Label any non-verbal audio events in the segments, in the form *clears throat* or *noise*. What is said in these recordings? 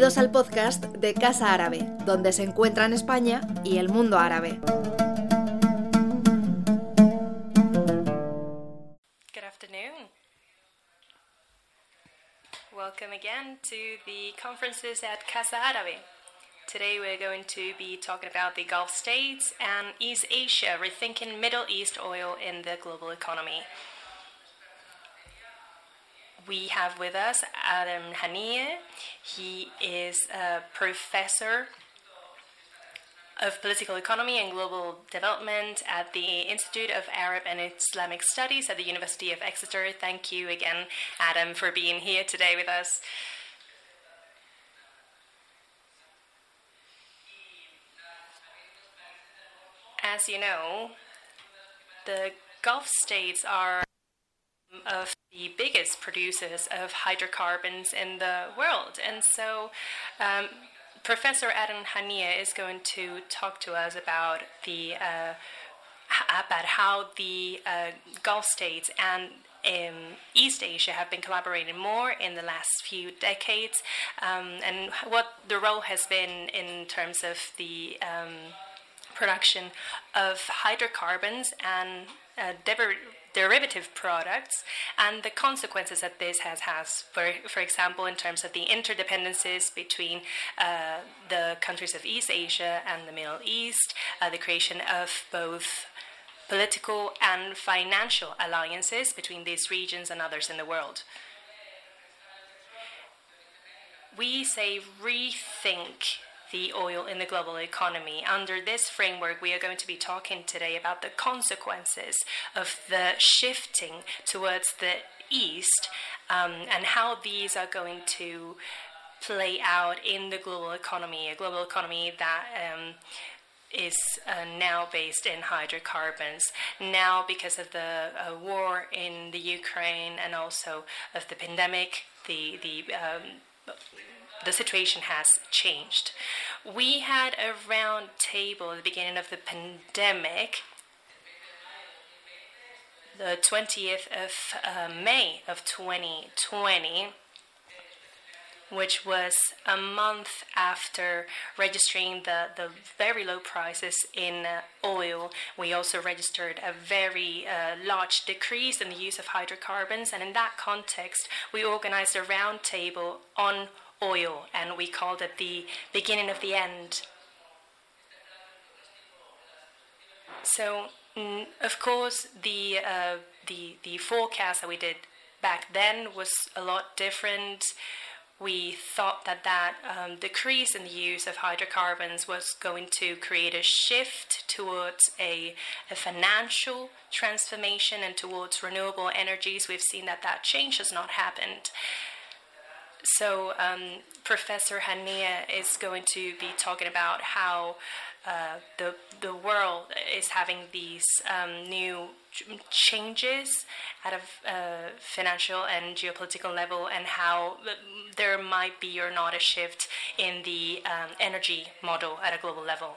Bienvenidos al podcast de Casa Árabe, donde se encuentran España y el mundo árabe. Good afternoon. Welcome again to the conferences at Casa Árabe. Today we're going to be talking about the Gulf states and East Asia, rethinking Middle East oil in the global economy. We have with us Adam Hanieh. He is a professor of Political Economy and Global Development at the Institute of Arab and Islamic Studies at the University of Exeter. Thank you again, Adam, for being here today with us. As you know, the Gulf states are of the biggest producers of hydrocarbons in the world. And so, um, Professor Adam Hanieh is going to talk to us about the uh, about how the uh, Gulf states and um, East Asia have been collaborating more in the last few decades, um, and what the role has been in terms of the um, production of hydrocarbons and uh, derivative products and the consequences that this has has for for example in terms of the interdependencies between uh, the countries of East Asia and the Middle East uh, the creation of both political and financial alliances between these regions and others in the world. We say rethink the oil in the global economy. Under this framework, we are going to be talking today about the consequences of the shifting towards the east um, and how these are going to play out in the global economy, a global economy that um, is uh, now based in hydrocarbons. Now, because of the uh, war in the Ukraine and also of the pandemic, the the um, the situation has changed. We had a round table at the beginning of the pandemic, the 20th of uh, May of 2020, which was a month after registering the, the very low prices in uh, oil. We also registered a very uh, large decrease in the use of hydrocarbons, and in that context, we organized a round table on oil, and we called it the beginning of the end. So, mm, of course, the uh, the the forecast that we did back then was a lot different. We thought that that um, decrease in the use of hydrocarbons was going to create a shift towards a, a financial transformation and towards renewable energies. We've seen that that change has not happened. So, um, Professor Hanieh is going to be talking about how uh, the the world is having these um, new ch- changes at a uh, financial and geopolitical level, and how there might be or not a shift in the um, energy model at a global level.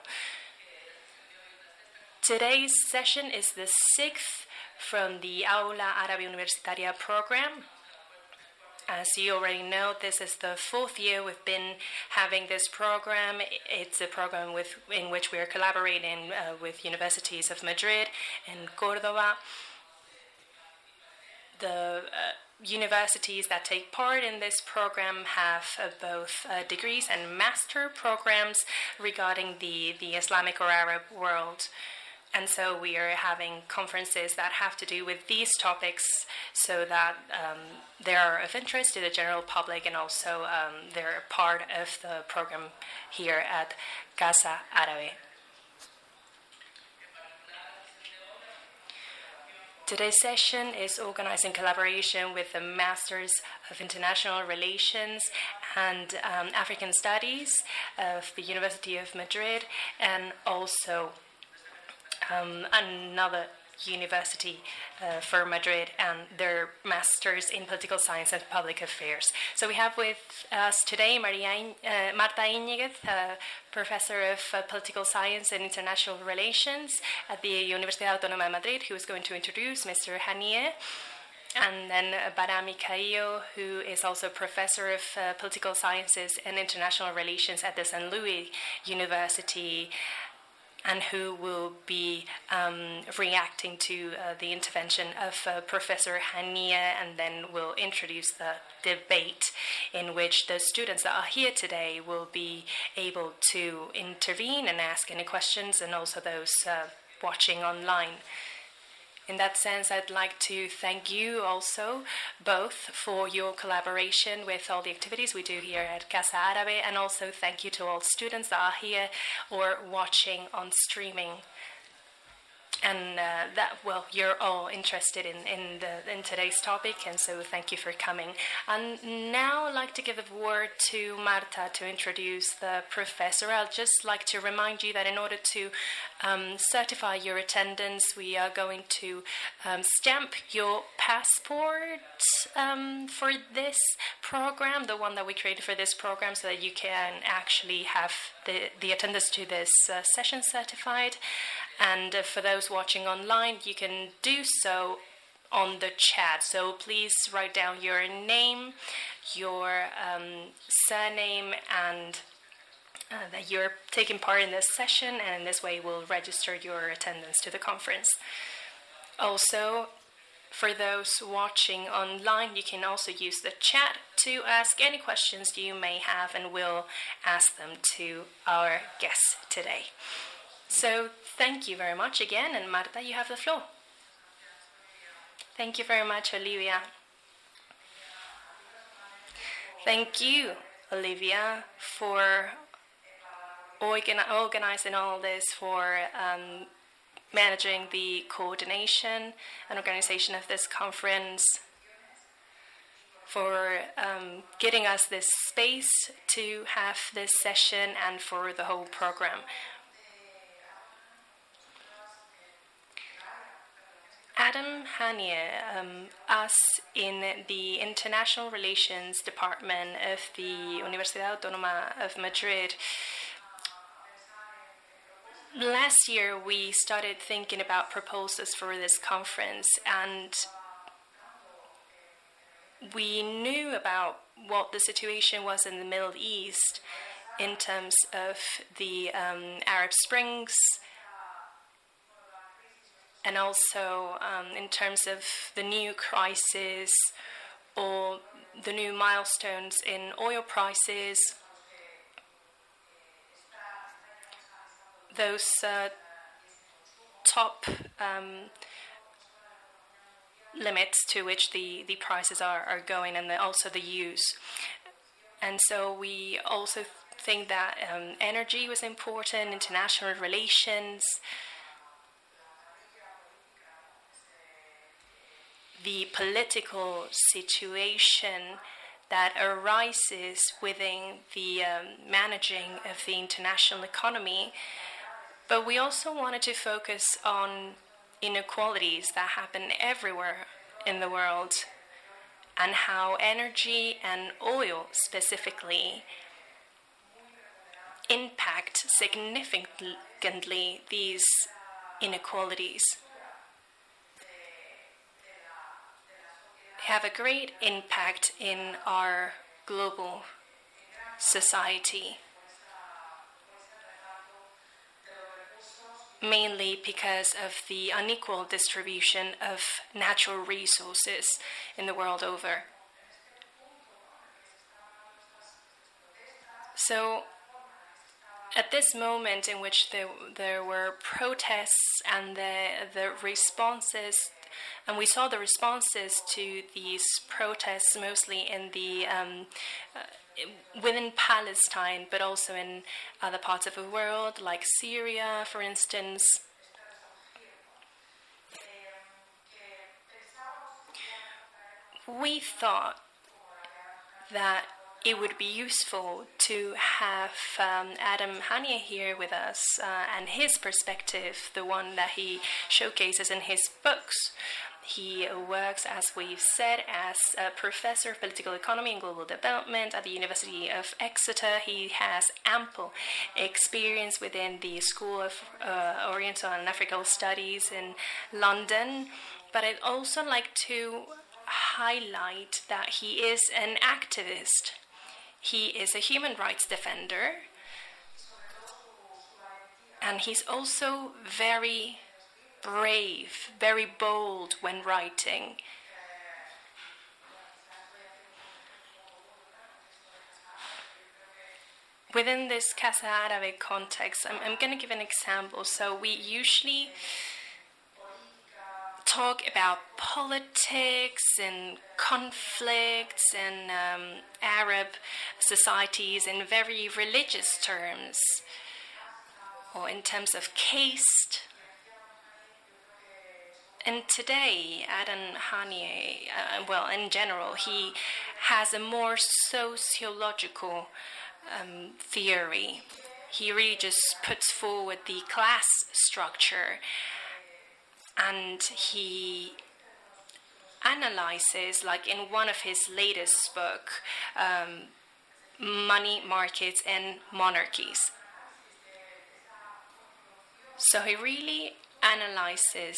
Today's session is the sixth from the Aula Árabe Universitaria program. As you already know, this is the fourth year we've been having this program. It's a program with, in which we are collaborating uh, with universities of Madrid and Cordoba. The uh, universities that take part in this program have uh, both uh, degrees and master programs regarding the, the Islamic or Arab world. And so we are having conferences that have to do with these topics so that um, they are of interest to the general public and also um, they're part of the program here at Casa Árabe. Today's session is organized in collaboration with the Masters of International Relations and um, African Studies of the University of Madrid and also um, another university uh, for Madrid and their masters in political science and public affairs. So we have with us today Maria, uh, Marta Iñiguez, uh, professor of uh, political science and international relations at the Universidad Autónoma de Madrid, who is going to introduce Mr. Hanieh. and then uh, Barami Caillo, who is also professor of uh, political sciences and international relations at the St. Louis University, and who will be um, reacting to uh, the intervention of uh, Professor Hanieh, and then we'll introduce the debate in which the students that are here today will be able to intervene and ask any questions, and also those uh, watching online. In that sense, I'd like to thank you also both for your collaboration with all the activities we do here at Casa Árabe, and also thank you to all students that are here or watching on streaming and uh, that well you're all interested in in, the, in today's topic and so thank you for coming. And now i'd like to give the word to marta to introduce the professor. I'd just like to remind you that in order to um, certify your attendance we are going to um, stamp your passport um, for this program the one that we created for this program so that you can actually have the, the attendance to this uh, session certified and uh, for those watching online, you can do so on the chat. So please write down your name, your um, surname, and uh, that you're taking part in this session, and in this way, we'll register your attendance to the conference. Also, for those watching online, you can also use the chat to ask any questions you may have, and we'll ask them to our guests today. So thank you very much again, and Marta, you have the floor. Thank you very much, Olivia. Thank you, Olivia, for organizing all this, for um, managing the coordination and organization of this conference, for um, getting us this space to have this session, and for the whole program. Adam Hanieh, um, us in the International Relations Department of the Universidad Autónoma of Madrid, last year we started thinking about proposals for this conference and we knew about what the situation was in the Middle East in terms of the um, Arab Springs and also um, in terms of the new crisis or the new milestones in oil prices, those uh, top um, limits to which the, the prices are, are going and the, also the use. And so we also think that um, energy was important, international relations, the political situation that arises within the um, managing of the international economy. But we also wanted to focus on inequalities that happen everywhere in the world and how energy and oil specifically impact significantly these inequalities. Have a great impact in our global society. Mainly because of the unequal distribution of natural resources in the world over. So, at this moment in which there, there were protests and the, the responses and we saw the responses to these protests mostly in the um, uh, within Palestine, but also in other parts of the world, like Syria, for instance. We thought that it would be useful to have um, Adam Hanieh here with us uh, and his perspective, the one that he showcases in his books. He works, as we've said, as a professor of political economy and global development at the University of Exeter. He has ample experience within the School of uh, Oriental and African Studies in London. But I'd also like to highlight that he is an activist. He is a human rights defender. And he's also very brave, very bold when writing. Within this Casa Árabe context, I'm, I'm going to give an example. So, we usually talk about politics and conflicts and um, Arab societies in very religious terms or in terms of caste. And today, Adam Hanieh, uh, well, in general, he has a more sociological um, theory. He really just puts forward the class structure and he analyzes, like in one of his latest book, um, money markets and monarchies. So he really analyzes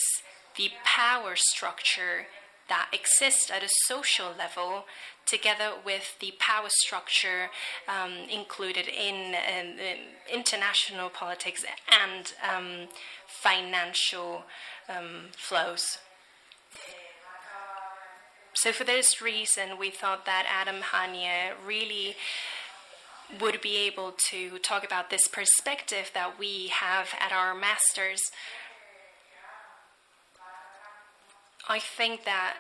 the power structure that exists at a social level together with the power structure um, included in, um, international politics and um, financial um, flows. So, for this reason, we thought that Adam Hanieh really would be able to talk about this perspective that we have at our masters. I think that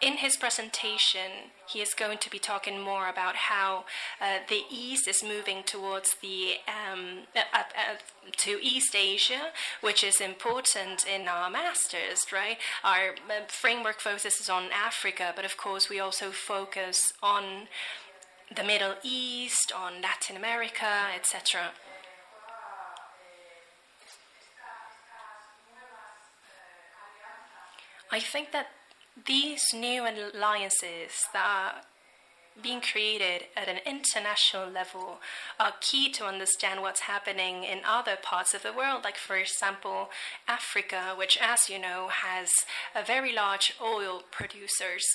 in his presentation, he is going to be talking more about how uh, the East is moving towards the um, uh, uh, to East Asia, which is important in our masters, right? Our uh, framework focuses on Africa, but of course we also focus on the Middle East, on Latin America, etc. I think that these new alliances that are being created at an international level are key to understand what's happening in other parts of the world, like, for example, Africa, which, as you know, has a very large oil producers.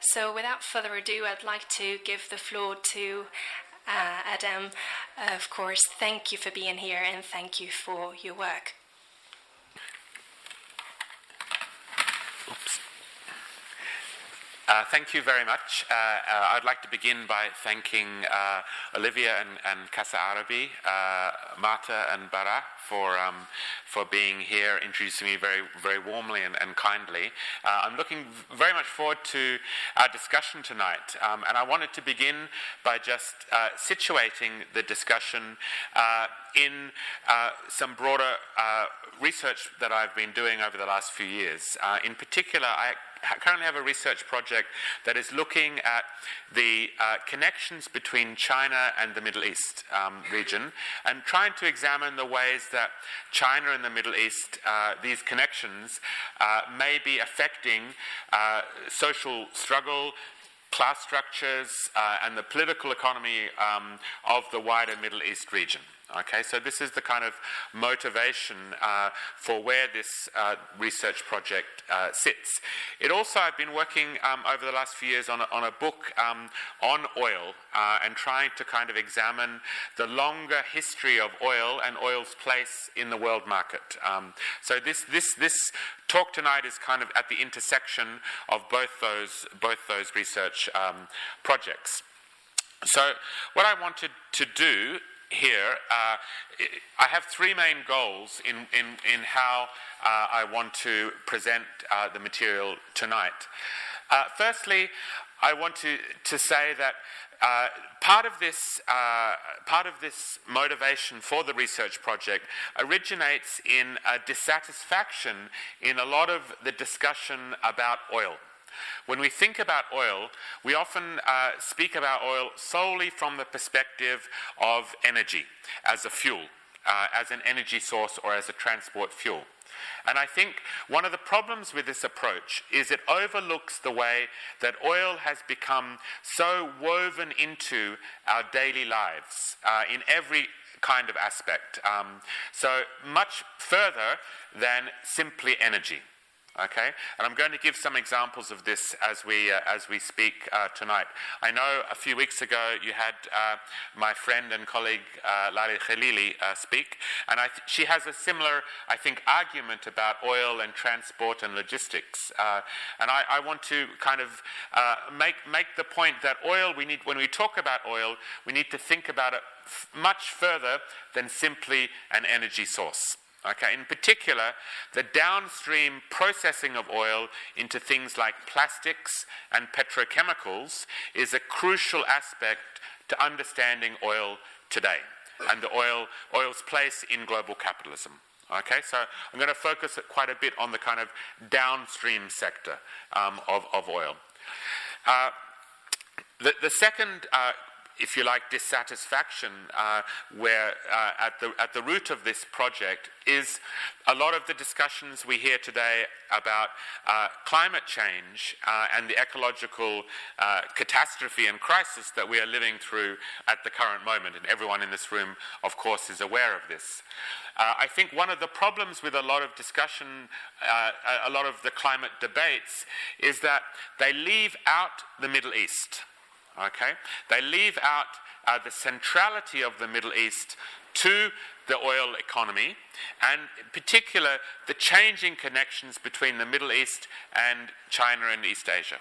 So, without further ado, I'd like to give the floor to uh, Adam. of course, thank you for being here and thank you for your work. Uh, thank you very much. Uh, uh, I'd like to begin by thanking uh, Olivia and, and Casa Arabi, uh, Marta and Bara for um, for being here, introducing me very very warmly and, and kindly. Uh, I'm looking very much forward to our discussion tonight, um, and I wanted to begin by just situating the discussion in some broader research that I've been doing over the last few years. in particular, I currently have a research project that is looking at the uh, connections between China and the Middle East um, region and trying to examine the ways that China and the Middle East, uh, these connections, uh, may be affecting uh, social struggle, class structures, uh, and the political economy um, of the wider Middle East region. Okay, so this is the kind of motivation uh, for where this uh, research project uh, sits. It also, I've been working um, over the last few years on a, on a book um, on oil uh, and trying to kind of examine the longer history of oil and oil's place in the world market. Um, so this, this, this talk tonight is kind of at the intersection of both those, both those research um, projects. So, what I wanted to do here, uh, I have three main goals in, in, in how uh, I want to present uh, the material tonight. Uh, firstly, I want to, to say that uh, part of this uh, part of this motivation for the research project originates in a dissatisfaction in a lot of the discussion about oil. When we think about oil, we often uh, speak about oil solely from the perspective of energy as a fuel, uh, as an energy source, or as a transport fuel. And I think one of the problems with this approach is it overlooks the way that oil has become so woven into our daily lives uh, in every kind of aspect. Um, so much further than simply energy. Okay, and I'm going to give some examples of this as we uh, as we speak uh, tonight. I know a few weeks ago you had uh, my friend and colleague uh, Laleh Khalili uh, speak, and th- she has a similar, I think, argument about oil and transport and logistics. Uh, and I, I, want to kind of make make the point that oil we need when we talk about oil, we need to think about it much further than simply an energy source. Okay, in particular, the downstream processing of oil into things like plastics and petrochemicals is a crucial aspect to understanding oil today and the oil, oil's place in global capitalism. Okay, so I'm going to focus quite a bit on the kind of downstream sector um, of, of oil. Uh, the, the, second uh, if you like, dissatisfaction, uh, where uh, at, the, at the root of this project is a lot of the discussions we hear today about uh, climate change uh, and the ecological uh, catastrophe and crisis that we are living through at the current moment. And everyone in this room, of course, is aware of this. Uh, I think one of the problems with a lot of discussion, a lot of the climate debates, is that they leave out the Middle East. Okay? They leave out uh, the centrality of the Middle East to the oil economy, and in particular, the changing connections between the Middle East and China and East Asia.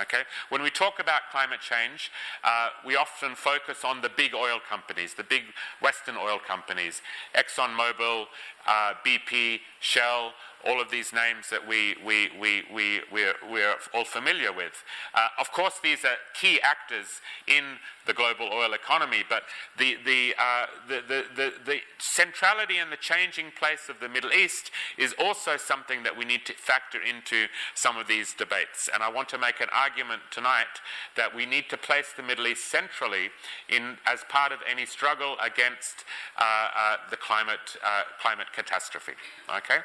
Okay? When we talk about climate change, uh, we often focus on the big oil companies, the big Western oil companies, ExxonMobil, uh, BP, Shell, all of these names that we, we, we, we, we're, we're all familiar with. Uh, of course, these are key actors in the global oil economy, but the, the, uh, the, the, the, the, centrality and the changing place of the Middle East is also something that we need to factor into some of these debates. And I want to make an argument tonight that we need to place the Middle East centrally in, as part of any struggle against uh, uh the climate, uh, climate catastrophe. Okay?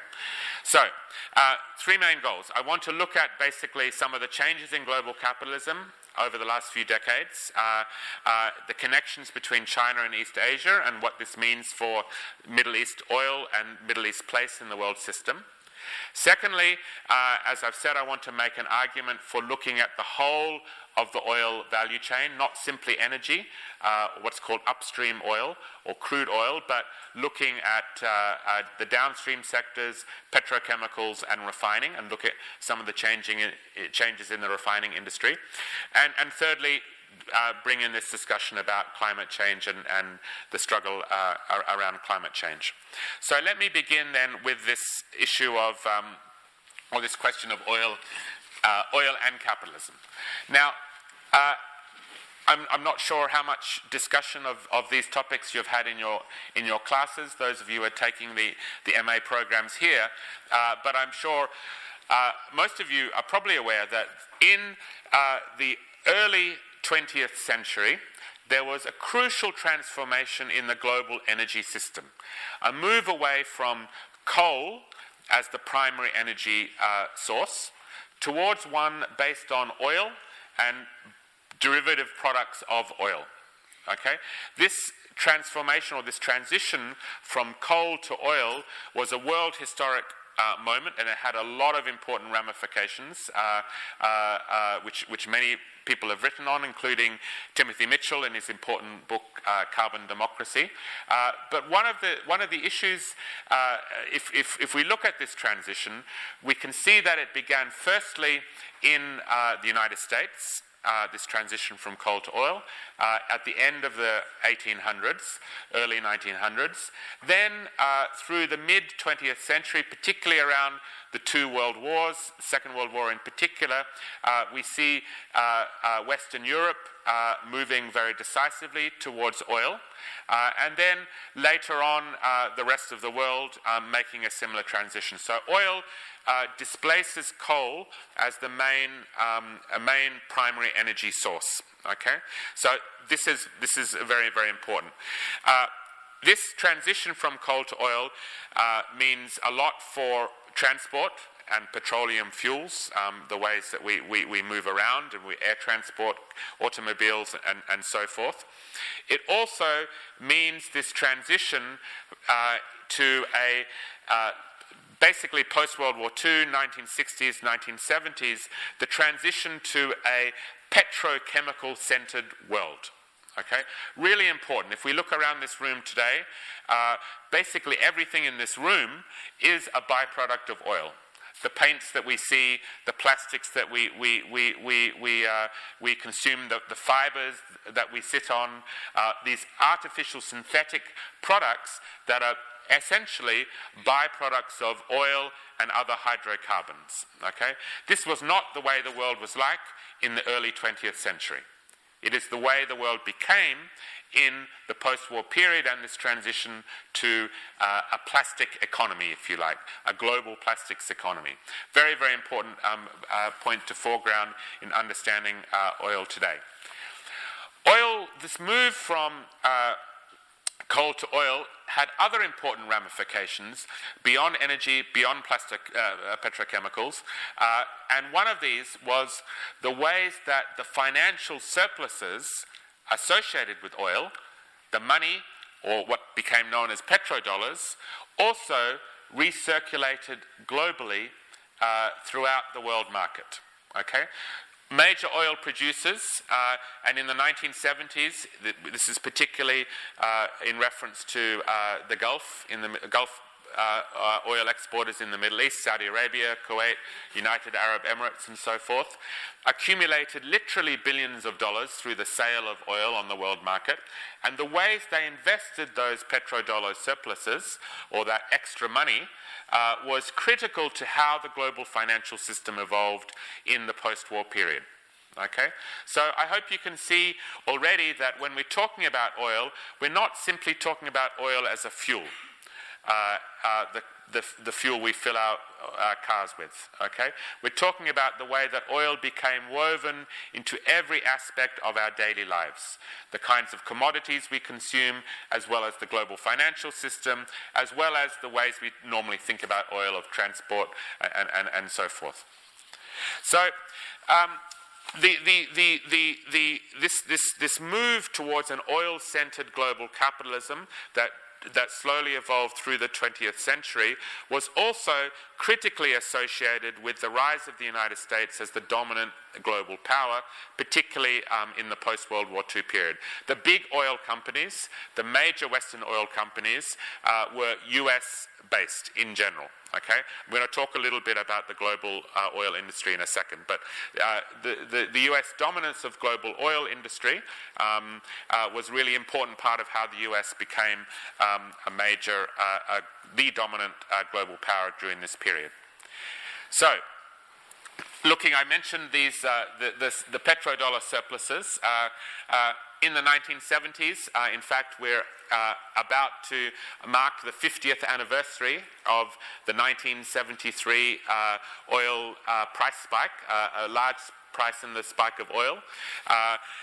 So, uh, three main goals. I want to look at basically some of the changes in global capitalism over the last few decades, uh, uh, the connections between China and East Asia, and what this means for Middle East oil and Middle East place in the world system. Secondly, uh, as I've said, I want to make an argument for looking at the whole of the oil value chain, not simply energy, uh, what's called upstream oil or crude oil, but looking at, uh, at, the downstream sectors, petrochemicals, and refining, and look at some of the changing, uh, changes in the refining industry. And, and thirdly, uh, bring in this discussion about climate change and, and the struggle uh, around climate change. So let me begin then with this issue of, um, or this question of oil, uh, oil and capitalism. Now, uh, I'm, I'm, not sure how much discussion of, of these topics you've had in your, in your classes, those of you who are taking the, the MA programs here, uh, but I'm sure uh, most of you are probably aware that in uh, the early 20th century, there was a crucial transformation in the global energy system. A move away from coal as the primary energy uh, source towards one based on oil and derivative products of oil. Okay? This transformation or this transition from coal to oil was a world historic uh, moment, and it had a lot of important ramifications, uh, uh, uh, which, which many people have written on, including Timothy Mitchell in his important book uh, Carbon Democracy. Uh, but one of the one of the issues, if, if, if we look at this transition, we can see that it began firstly in the United States uh, this transition from coal to oil uh, at the end of the 1800s, early 1900s. Then, uh, through the mid 20th century, particularly around the two world wars, Second World War in particular, uh, we see uh, uh, Western Europe moving very decisively towards oil. and then later on, the rest of the world um, making a similar transition. So, oil uh, displaces coal as the main, um, a main primary energy source. Okay, so this is this is very very important. Uh, this transition from coal to oil uh, means a lot for transport and petroleum fuels, um, the ways that we, we, we, move around and we air transport, automobiles, and, and so forth. It also means this transition uh, to a uh, basically post World War II, 1960s, 1970s, the transition to a petrochemical centered world. Okay? Really important. If we look around this room today, uh, basically everything in this room is a byproduct of oil. The paints that we see, the plastics that we, we, we, we, we, uh, we consume, the, the fibers that we sit on, uh, these artificial synthetic products that are essentially byproducts of oil and other hydrocarbons. Okay? This was not the way the world was like in the early 20th century. It is the way the world became in the post war period and this transition to uh, a plastic economy, if you like, a global plastics economy. Very, very important um, uh, point to foreground in understanding uh, oil today. Oil, this move from uh, coal to oil had other important ramifications beyond energy, beyond plastic uh, uh, petrochemicals, uh, and one of these was the ways that the financial surpluses associated with oil, the money, or what became known as petrodollars, also recirculated globally uh, throughout the world market. Okay, major oil producers, uh, and in the 1970s, this is particularly uh, in reference to uh, the Gulf, in the Gulf oil exporters in the Middle East, Saudi Arabia, Kuwait, United Arab Emirates, and so forth, accumulated literally billions of dollars through the sale of oil on the world market. And the ways they invested those petrodollar surpluses, or that extra money, uh, was critical to how the global financial system evolved in the post war period. Okay? So I hope you can see already that when we're talking about oil, we're not simply talking about oil as a fuel. Uh, uh, the, the, the, fuel we fill our, our cars with. Okay, we're talking about the way that oil became woven into every aspect of our daily lives, the kinds of commodities we consume, as well as the global financial system, as well as the ways we normally think about oil of transport and, and, and so forth. So. Um, the, the, the, this, this, this move towards an oil centered global capitalism that that slowly evolved through the 20th century was also critically associated with the rise of the United States as the dominant global power, particularly um, in the post World War II period. The big oil companies, the major Western oil companies, uh, were US based in general. Okay, I'm going to talk a little bit about the global uh, oil industry in a second, but uh, the, the, the, US dominance of global oil industry um, uh, was really important part of how the US became um, a major, uh, the dominant uh, global power during this period. So, looking, I mentioned these uh, the, the, the, petrodollar surpluses. Uh, uh, in the 1970s, uh, in fact, we're uh, about to mark the 50th anniversary of the 1973 uh, oil price spike, a large price in the spike of oil,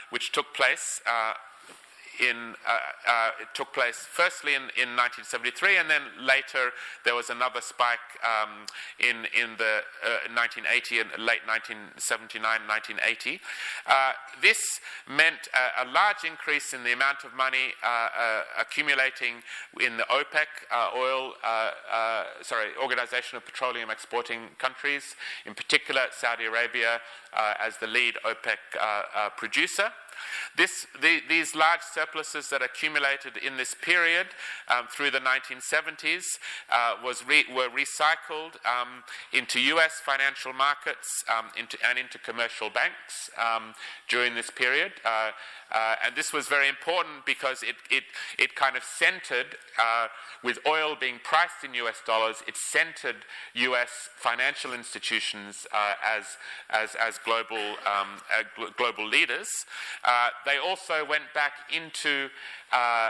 which took place in, uh, uh, it took place firstly in, in 1973, and then later there was another spike um, in, in the uh, 1980 and late 1979, 1980. Uh, this meant a, a, large increase in the amount of money uh, uh, accumulating in the OPEC oil, sorry, Organization of Petroleum Exporting Countries, in particular Saudi Arabia as the lead OPEC producer. This, the, these large surpluses that accumulated in this period um, through the 1970s uh, re, were recycled um, into US financial markets um, into, and into commercial banks um, during this period. Uh, uh, and this was very important because it, it, it kind of centered, uh, with oil being priced in US dollars, it centered US financial institutions uh, as, as, as global, um, uh, gl- global leaders. Uh, they also went back into uh,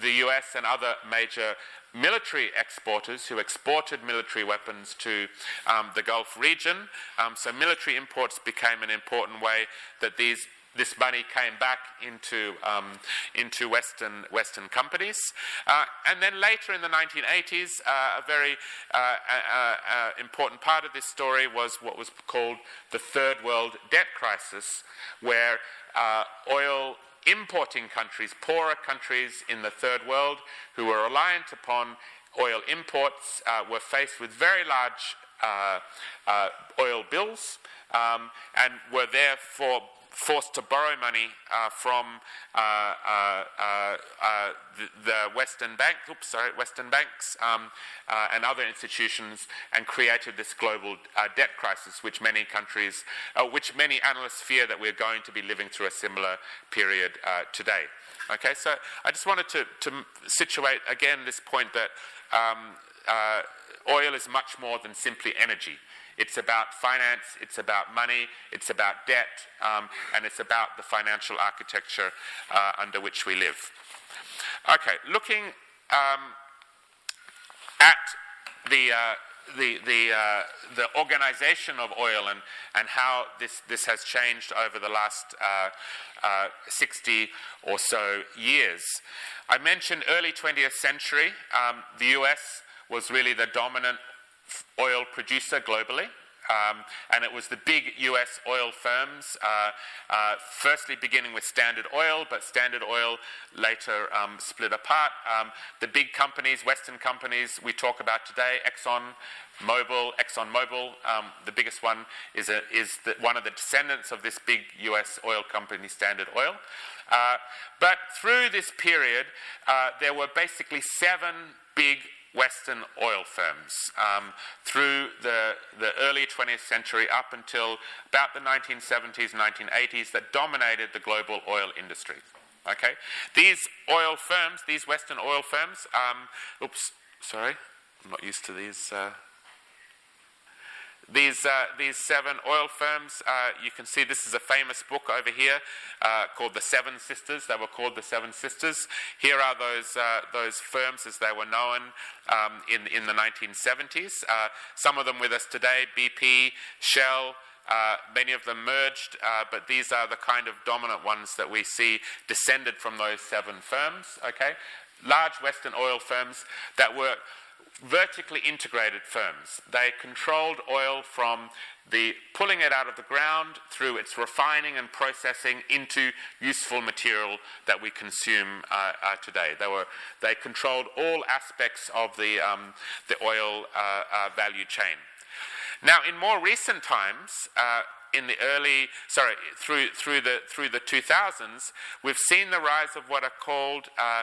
the US and other major military exporters who exported military weapons to um, the Gulf region. Um, so military imports became an important way that these this money came back into, um, into Western, Western companies. Uh, and then later in the 1980s, uh, a very uh, uh, uh, important part of this story was what was called the Third World Debt Crisis, where oil importing countries, poorer countries in the Third World, who were reliant upon oil imports were faced with very large uh, uh, oil bills um, and were therefore forced to borrow money uh, from uh, uh, uh, the, the, Western Bank, oops, sorry, Western banks um, and other institutions, and created this global debt crisis, which many countries, which many analysts fear that we're going to be living through a similar period today. Okay, so I just wanted to, to situate again this point that um, oil is much more than simply energy. It's about finance, it's about money, it's about debt, um, and it's about the financial architecture uh, under which we live. Okay, looking um, at the uh, the the, uh, the organization of oil and, and how this, this has changed over the last uh, uh, 60 or so years. I mentioned early 20th century. Um, the US was really the dominant oil producer globally. Um, and it was the big US oil firms, uh, uh, firstly beginning with Standard Oil, but Standard Oil later um, split apart. Um, the big companies, Western companies we talk about today, Exxon, Mobil, Exxon Mobil, um, the biggest one is, a, is the, one of the descendants of this big US oil company, Standard Oil. Uh, but through this period, uh, there were basically seven big Western oil firms um, through the, the early 20th century up until about the 1970s, 1980s that dominated the global oil industry. Okay? These oil firms, these Western oil firms, um, oops, sorry, I'm not used to these. Uh, these, uh, these seven oil firms, uh, you can see this is a famous book over here uh, called The Seven Sisters. They were called The Seven Sisters. Here are those, uh, those firms as they were known um, in, in the 1970s. Uh, some of them with us today BP, Shell. Uh, many of them merged, but these are the kind of dominant ones that we see descended from those seven firms. Okay, large Western oil firms that were vertically integrated firms. They controlled oil from the pulling it out of the ground through its refining and processing into useful material that we consume uh, uh, today. They, were, they controlled all aspects of the, um, the oil uh, uh value chain. Now, in more recent times, uh, in the early, sorry, through, through, the, through the 2000s, we've seen the rise of what are called uh,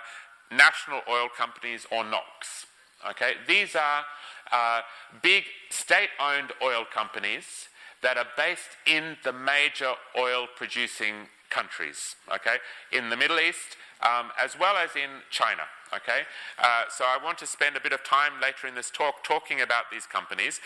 national oil companies or NOCs. Okay, these are uh, big state-owned oil companies that are based in the major oil-producing countries. Okay, in the Middle East um, as well as in China. Okay, uh, so I want to spend a bit of time later in this talk talking about these companies.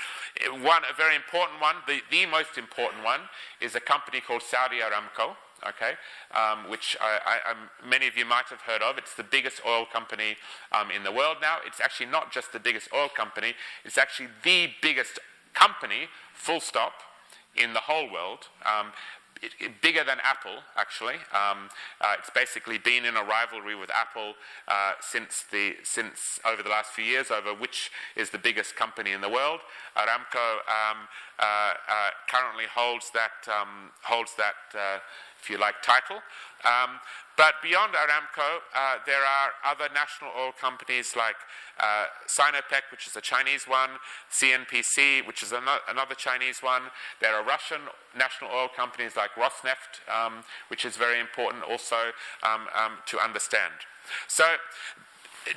One, a very important one, the, the most important one, is a company called Saudi Aramco okay, um, which I, I, many of you might have heard of. It's the biggest oil company um, in the world now. It's actually not just the biggest oil company, it's actually the biggest company, full stop, in the whole world. Um, it, it, bigger than Apple, actually. Um, uh, it's basically been in a rivalry with Apple uh, since, the, since over the last few years over which is the biggest company in the world. Aramco um, uh, uh currently holds that, um, holds that uh, if you like, title. Um, but beyond Aramco, uh, there are other national oil companies like uh, Sinopec, which is a Chinese one, CNPC, which is another Chinese one. There are Russian national oil companies like Rosneft, um, which is very important also um, um to understand. So,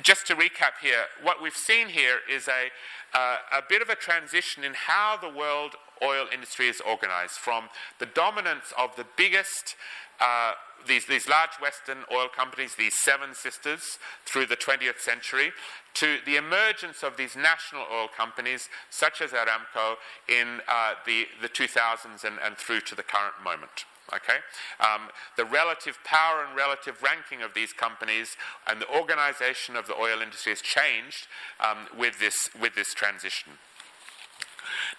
just to recap here, what we've seen here is a, uh, a bit of a transition in how the world oil industry is organized from the dominance of the biggest, uh, these, these large Western oil companies, these seven sisters, through the 20th century, to the emergence of these national oil companies, such as Aramco, in uh, the, the 2000s and, and through to the current moment. Okay? Um, the relative power and relative ranking of these companies and the organization of the oil industry has changed um, with, this, with this transition.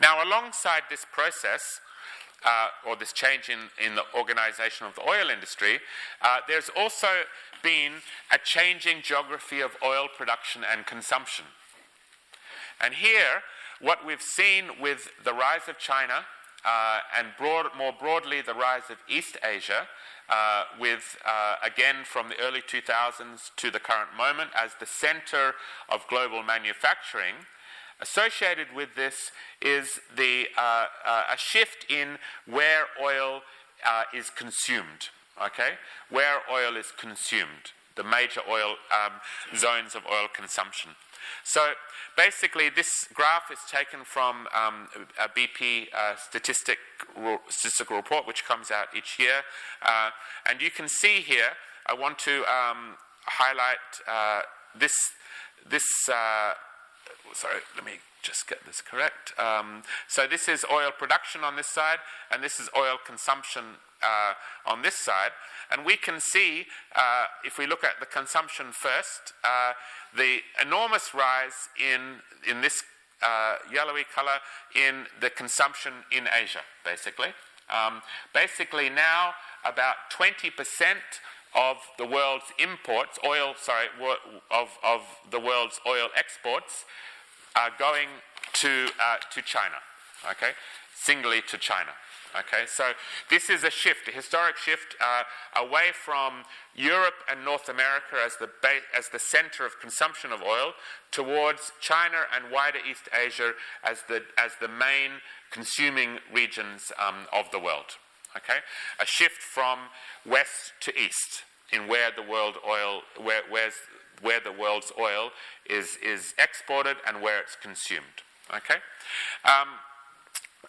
Now, alongside this process, uh, or this change in, in, the organization of the oil industry, uh, there's also been a changing geography of oil production and consumption. And here, what we've seen with the rise of China uh, and broad, more broadly the rise of East Asia, uh, with uh, again from the early 2000s to the current moment as the center of global manufacturing. Associated with this is the, uh, uh, a shift in where oil uh, is consumed, okay? Where oil is consumed, the major oil um, zones of oil consumption. So basically, this graph is taken from um, a BP uh, statistic, statistical report which comes out each year. Uh, and you can see here, I want to um, highlight uh, this, this uh, sorry, let me just get this correct. Um, so this is oil production on this side, and this is oil consumption uh, on this side. And we can see, uh, if we look at the consumption first, uh, the enormous rise in, in this uh, yellowy color in the consumption in Asia, basically. Um, basically, now about 20% of the world's imports, oil, sorry, of, of the world's oil exports are going to, uh, to China, okay? Singly to China. Okay, so this is a shift, a historic shift uh, away from Europe and North America as the, ba- as the center of consumption of oil towards China and wider East Asia as the, as the main consuming regions um, of the world. Okay, a shift from west to east in where the world oil, where, where's, where the world's oil is, is exported and where it's consumed. Okay? Um,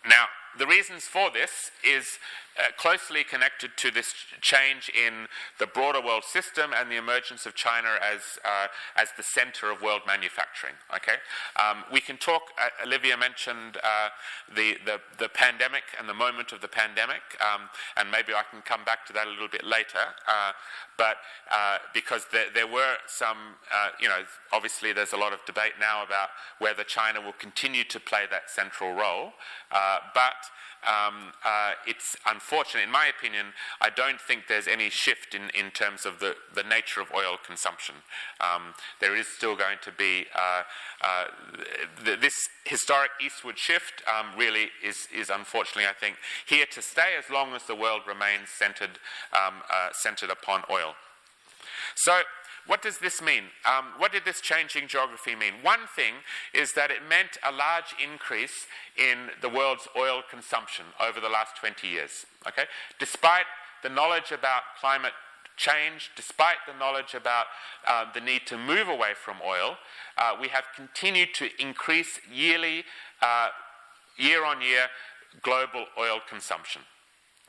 now, the reasons for this is uh, closely connected to this change in the broader world system and the emergence of China as, uh, as the center of world manufacturing. Okay? Um, we can talk, uh, Olivia mentioned uh, the, the, the, pandemic and the moment of the pandemic, um, and maybe I can come back to that a little bit later. Uh, but uh, because there, there, were some, you know, obviously there's a lot of debate now about whether China will continue to play that central role. but um, uh, it's unfortunate. In my opinion, I don't think there's any shift in, in terms of the, the nature of oil consumption. Um, there is still going to be uh, uh, th- this historic eastward shift um, really is, is unfortunately, I think, here to stay as long as the world remains centered, um, uh, centered upon oil. So, what does this mean? Um, what did this changing geography mean? One thing is that it meant a large increase in the world's oil consumption over the last 20 years. Okay? Despite the knowledge about climate change, despite the knowledge about uh, the need to move away from oil, uh, we have continued to increase yearly, uh, year on year, global oil consumption.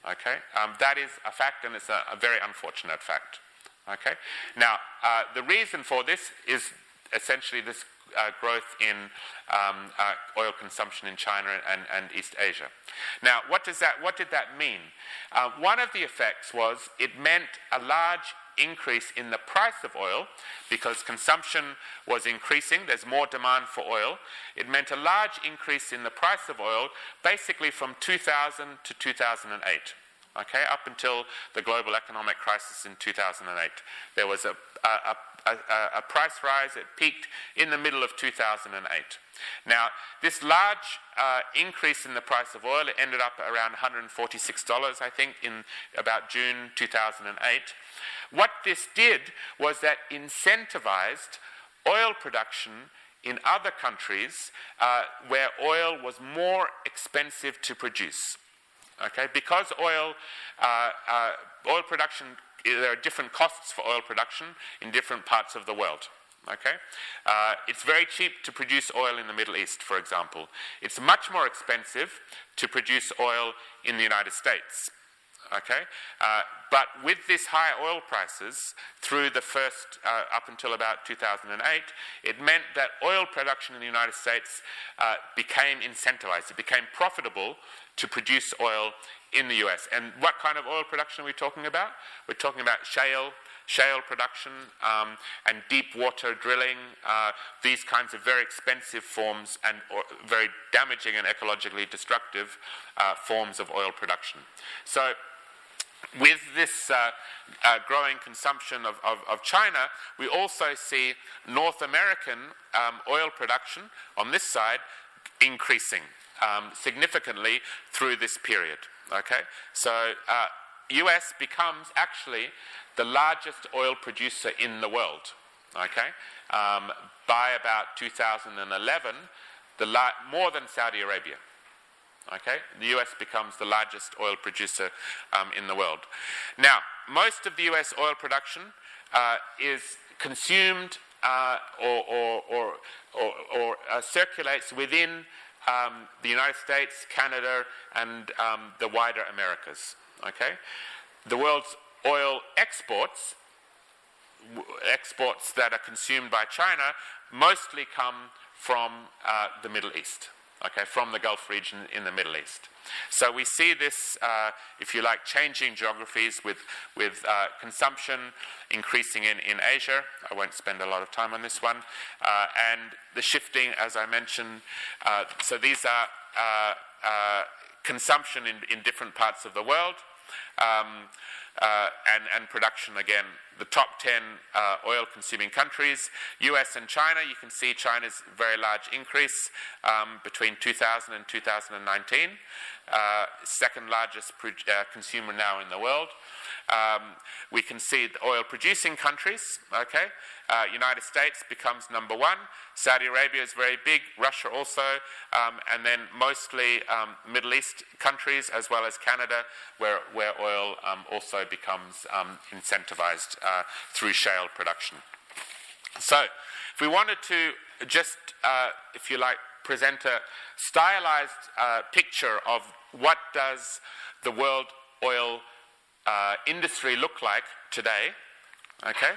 Okay? Um, that is a fact, and it's a, a very unfortunate fact. Okay? Now, uh, the reason for this is essentially this uh, growth in um, uh, oil consumption in China and, and, East Asia. Now, what, does that, what did that mean? Uh, one of the effects was it meant a large increase in the price of oil because consumption was increasing, there's more demand for oil. It meant a large increase in the price of oil basically from 2000 to 2008 okay, up until the global economic crisis in 2008. There was a, a, a, a, price rise, it peaked in the middle of 2008. Now, this large uh, increase in the price of oil, it ended up around $146, I think, in about June 2008. What this did was that incentivized oil production in other countries uh, where oil was more expensive to produce. Okay, because oil, uh, uh, oil production, there are different costs for oil production in different parts of the world. Okay, uh, it's very cheap to produce oil in the Middle East, for example. It's much more expensive to produce oil in the United States. Okay, uh, but with this high oil prices through the first uh, up until about 2008, it meant that oil production in the United States uh, became incentivized. It became profitable to produce oil in the US. And what kind of oil production are we talking about? We're talking about shale, shale production, um, and deep water drilling, uh, these kinds of very expensive forms and very damaging and ecologically destructive uh, forms of oil production. So, with this uh, uh, growing consumption of, of, of, China, we also see North American um, oil production on this side increasing. um, significantly through this period. Okay, so uh, U.S. becomes actually the largest oil producer in the world. Okay, um, by about 2011, la- more than Saudi Arabia. Okay, the U.S. becomes the largest oil producer um, in the world. Now, most of the U.S. oil production uh, is consumed uh, or, or, or, or uh, circulates within um, the United States, Canada, and um, the wider Americas. Okay, the world's oil exports, w- exports that are consumed by China, mostly come from uh, the Middle East okay, from the Gulf region in the Middle East. So we see this, uh, if you like, changing geographies with, with uh, consumption increasing in, in Asia. I won't spend a lot of time on this one. Uh, and the shifting, as I mentioned, uh, so these are uh, uh, consumption in, in different parts of the world. Um, uh, and, and, production again. The top 10 uh, oil consuming countries, US and China, you can see China's very large increase um, between 2000 and 2019, uh, second largest pro- uh, consumer now in the world. Um, we can see the oil producing countries, okay? Uh, United States becomes number one. Saudi Arabia is very big, Russia also, um, and then mostly um, Middle East countries as well as Canada, where, where oil um, also becomes um, incentivized uh, through shale production. So, if we wanted to just, uh, if you like, present a stylized uh, picture of what does the world oil uh, industry look like today. Okay?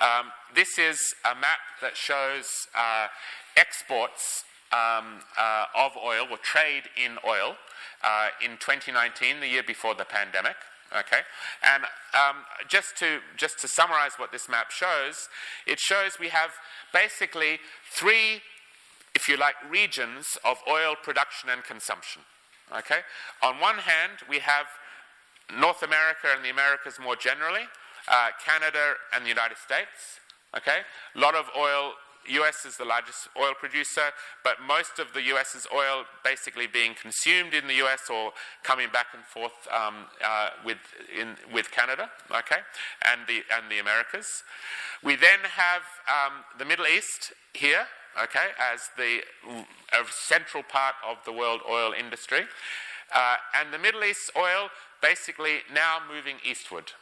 Um, this is a map that shows uh, exports um, uh, of oil or trade in oil uh, in 2019, the year before the pandemic. Okay, and um, just to just to summarize what this map shows, it shows we have basically three, if you like, regions of oil production and consumption. Okay, on one hand we have North America and the Americas more generally, uh, Canada and the United States. Okay, a lot of oil. US is the largest oil producer, but most of the US's oil basically being consumed in the US or coming back and forth um, uh, with, in, with Canada, okay, and the, and the Americas. We then have um, the Middle East here, okay, as the central part of the world oil industry. Uh, and the Middle East oil basically now moving eastward,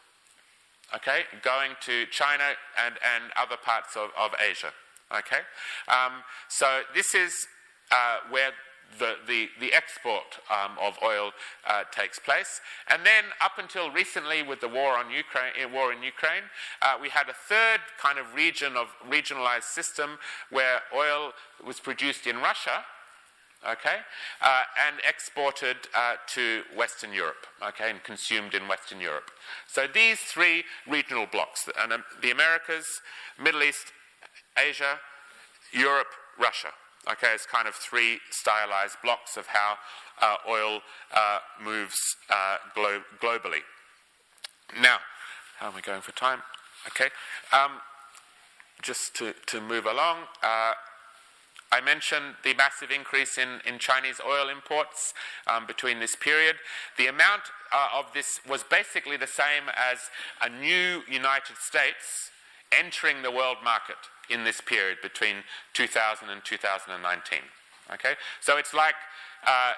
okay, going to China and, and other parts of, of Asia. Okay, um, so this is uh, where the, the, the export um, of oil uh, takes place. And then, up until recently, with the war, on Ukraine, uh, war in Ukraine, uh, we had a third kind of region of regionalized system where oil was produced in Russia okay, uh, and exported uh, to Western Europe, okay, and consumed in Western Europe. So these three regional blocks, and um, the Americas, Middle East, Asia, Europe, Russia, okay, it's kind of three stylized blocks of how uh, oil uh, moves uh, glo- globally. Now, how am I going for time? Okay. Um, just to, to move along, uh, I mentioned the massive increase in, in Chinese oil imports um, between this period. The amount uh, of this was basically the same as a new United States entering the world market in this period between 2000 and 2019. Okay, so it's like. Uh,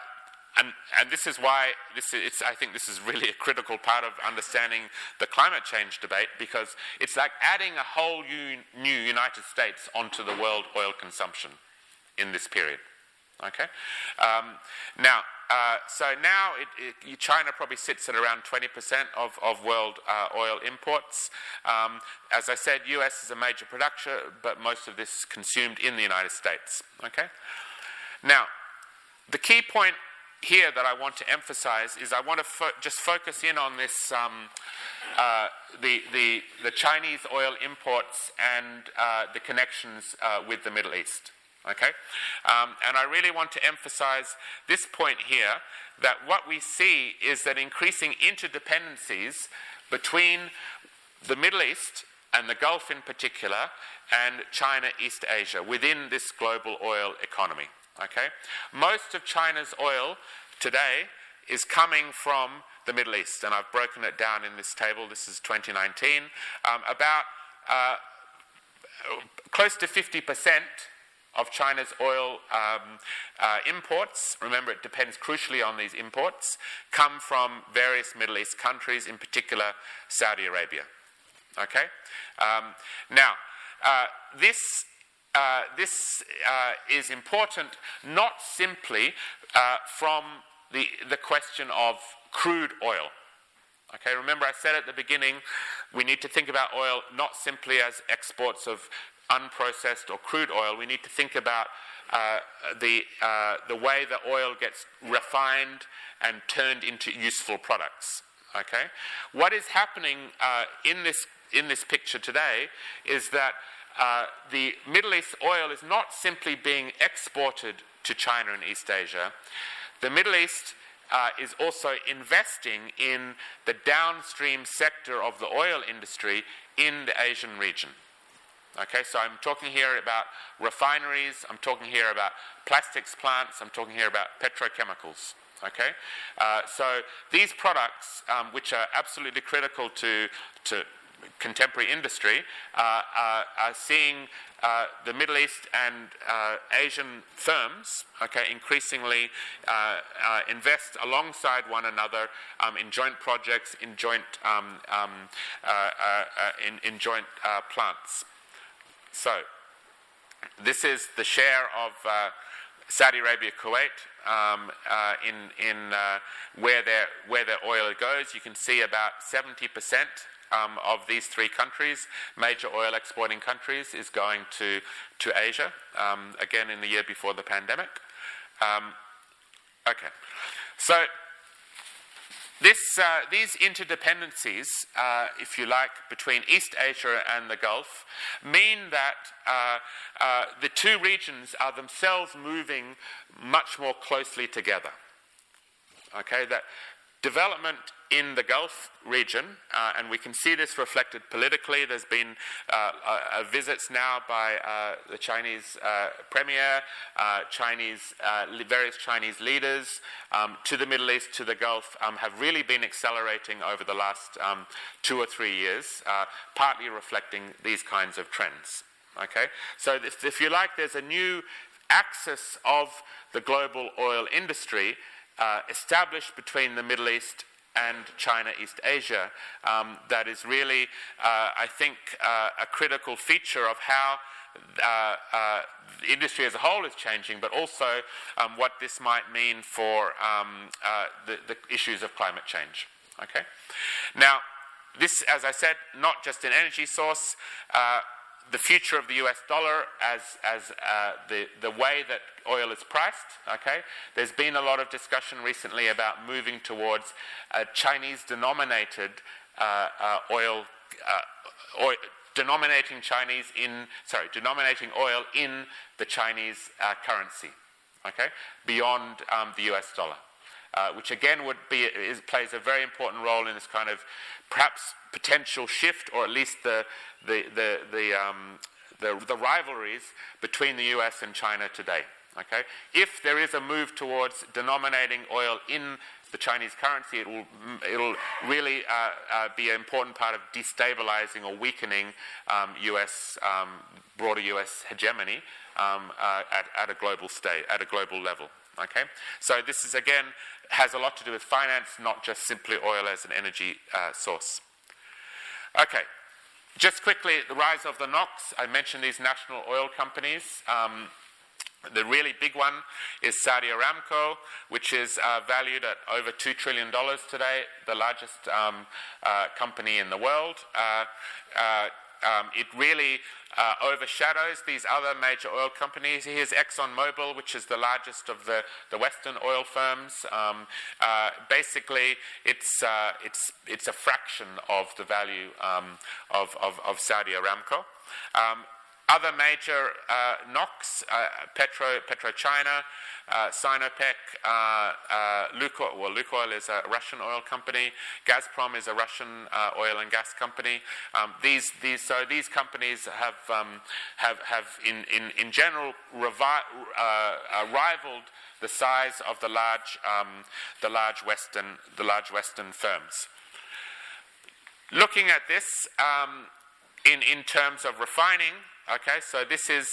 and, and, this is why this is, I think this is really a critical part of understanding the climate change debate because it's like adding a whole new, new United States onto the world oil consumption in this period. Okay? Um, now, uh, so now it, it, China probably sits at around 20% of, of world uh, oil imports. Um, as I said, US is a major producer, but most of this is consumed in the United States. Okay? Now, the key point here that I want to emphasize is I want to fo- just focus in on this um, uh, the, the, the, Chinese oil imports and uh, the connections uh, with the Middle East. Okay? Um, and I really want to emphasize this point here that what we see is that increasing interdependencies between the Middle East and the Gulf in particular and China, East Asia within this global oil economy. Okay? Most of China's oil today is coming from the Middle East, and I've broken it down in this table. This is 2019. Um, about uh, close to 50% of China's oil um, uh, imports, remember it depends crucially on these imports, come from various Middle East countries, in particular Saudi Arabia. Okay? Um, now, uh, this uh, this uh, is important not simply uh, from the, the question of crude oil. Okay, remember I said at the beginning we need to think about oil not simply as exports of unprocessed or crude oil. We need to think about uh, the, uh, the way the oil gets refined and turned into useful products. Okay, what is happening uh, in this in this picture today is that uh, the Middle East oil is not simply being exported to China and East Asia. The Middle East uh, is also investing in the downstream sector of the oil industry in the Asian region. Okay, so I'm talking here about refineries, I'm talking here about plastics plants, I'm talking here about petrochemicals. Okay, uh, so these products, um, which are absolutely critical to, to contemporary industry uh, are, are, seeing uh, the Middle East and uh, Asian firms, okay, increasingly uh, uh, invest alongside one another um, in joint projects, in joint um, um, uh, in, in, joint plants. So, this is the share of Saudi Arabia, Kuwait, um, uh, in, in uh, where, their, where their oil goes. You can see about 70% um, of these three countries, major oil exporting countries, is going to, to Asia, um, again in the year before the pandemic. Um, okay. So, this, uh, these interdependencies, uh, if you like, between East Asia and the Gulf mean that uh, uh the two regions are themselves moving much more closely together. Okay, that development in the Gulf region, uh, and we can see this reflected politically. There's been uh, uh, visits now by uh, the Chinese uh, premier, uh, Chinese various Chinese leaders um, to the Middle East, to the Gulf, um, have really been accelerating over the last um, two or three years, partly reflecting these kinds of trends. Okay, so if, if you like, there's a new axis of the global oil industry uh, established between the Middle East and China, East Asia, um, that is really, uh, I think, uh, a critical feature of how uh, uh, the industry as a whole is changing, but also um, what this might mean for um, uh, the, the, issues of climate change. Okay? Now, this, as I said, not just an energy source the future of the US dollar as, as uh, the, the way that oil is priced. Okay? There's been a lot of discussion recently about moving towards a Chinese denominated uh, uh, oil, uh, oil, denominating Chinese in, sorry, denominating oil in the Chinese uh, currency. Okay? Beyond um, the US dollar. Uh, which again would be is, plays a very important role in this kind of perhaps potential shift, or at least the the the the, um, the, the rivalries between the U.S. and China today. Okay, if there is a move towards denominating oil in the Chinese currency, it will it'll really uh, uh, be an important part of destabilizing or weakening um, U.S. Um, broader U.S. hegemony um, uh, at, at a global state, at a global level. Okay, so this is again has a lot to do with finance, not just simply oil as an energy uh, source. Okay, just quickly, the rise of the NOCs. I mentioned these national oil companies. Um, the really big one is Saudi Aramco, which is uh, valued at over $2 trillion today, the largest um, uh, company in the world. Um, it really uh, overshadows these other major oil companies. Here's ExxonMobil, which is the largest of the, the Western oil firms. Um, uh, basically, it's, uh, it's, it's a fraction of the value um, of, of, of, Saudi Aramco. Other major uh, uh, Petro, PetroChina, uh, Sinopec, uh, uh, Lukoil, well, Lukoil is a Russian oil company. Gazprom is a Russian uh, oil and gas company. Um, these, these, so these companies have, um, have, have in, in, in general revi- uh, rivaled the size of the large, um, the large Western, the large Western firms. Looking at this um, in, in terms of refining, okay, so this is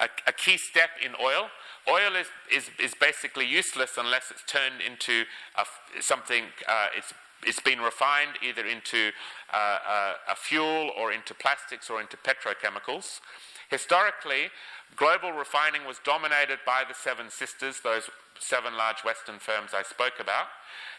a, a key step in oil. Oil is, is, is basically useless unless it's turned into a, something, uh, it's, it's been refined either into uh, a, a fuel or into plastics or into petrochemicals. Historically, global refining was dominated by the Seven Sisters, those seven large Western firms I spoke about.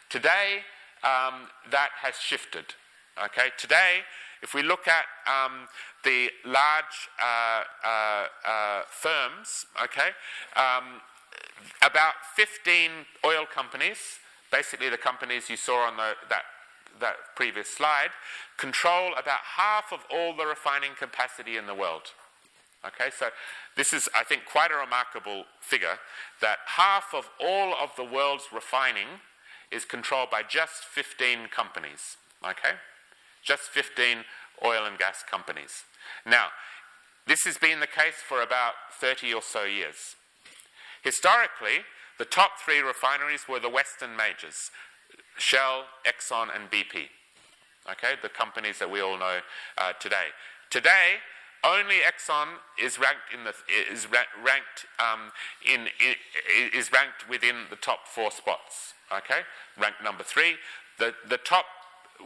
Today, um, that has shifted. Okay, today, if we look at um, the large uh, uh, uh, firms, okay, um, about 15 oil companies, basically the companies you saw on the, that, that previous slide, control about half of all the refining capacity in the world. Okay, so this is, I think, quite a remarkable figure that half of all of the world's refining is controlled by just 15 companies. Okay? Just 15 oil and gas companies. Now, this has been the case for about 30 or so years. Historically, the top three refineries were the Western majors Shell, Exxon, and BP. Okay, the companies that we all know uh, today. Today, only Exxon is ranked in the is ranked um, in, in, is ranked within the top four spots. Okay, ranked number three. The the top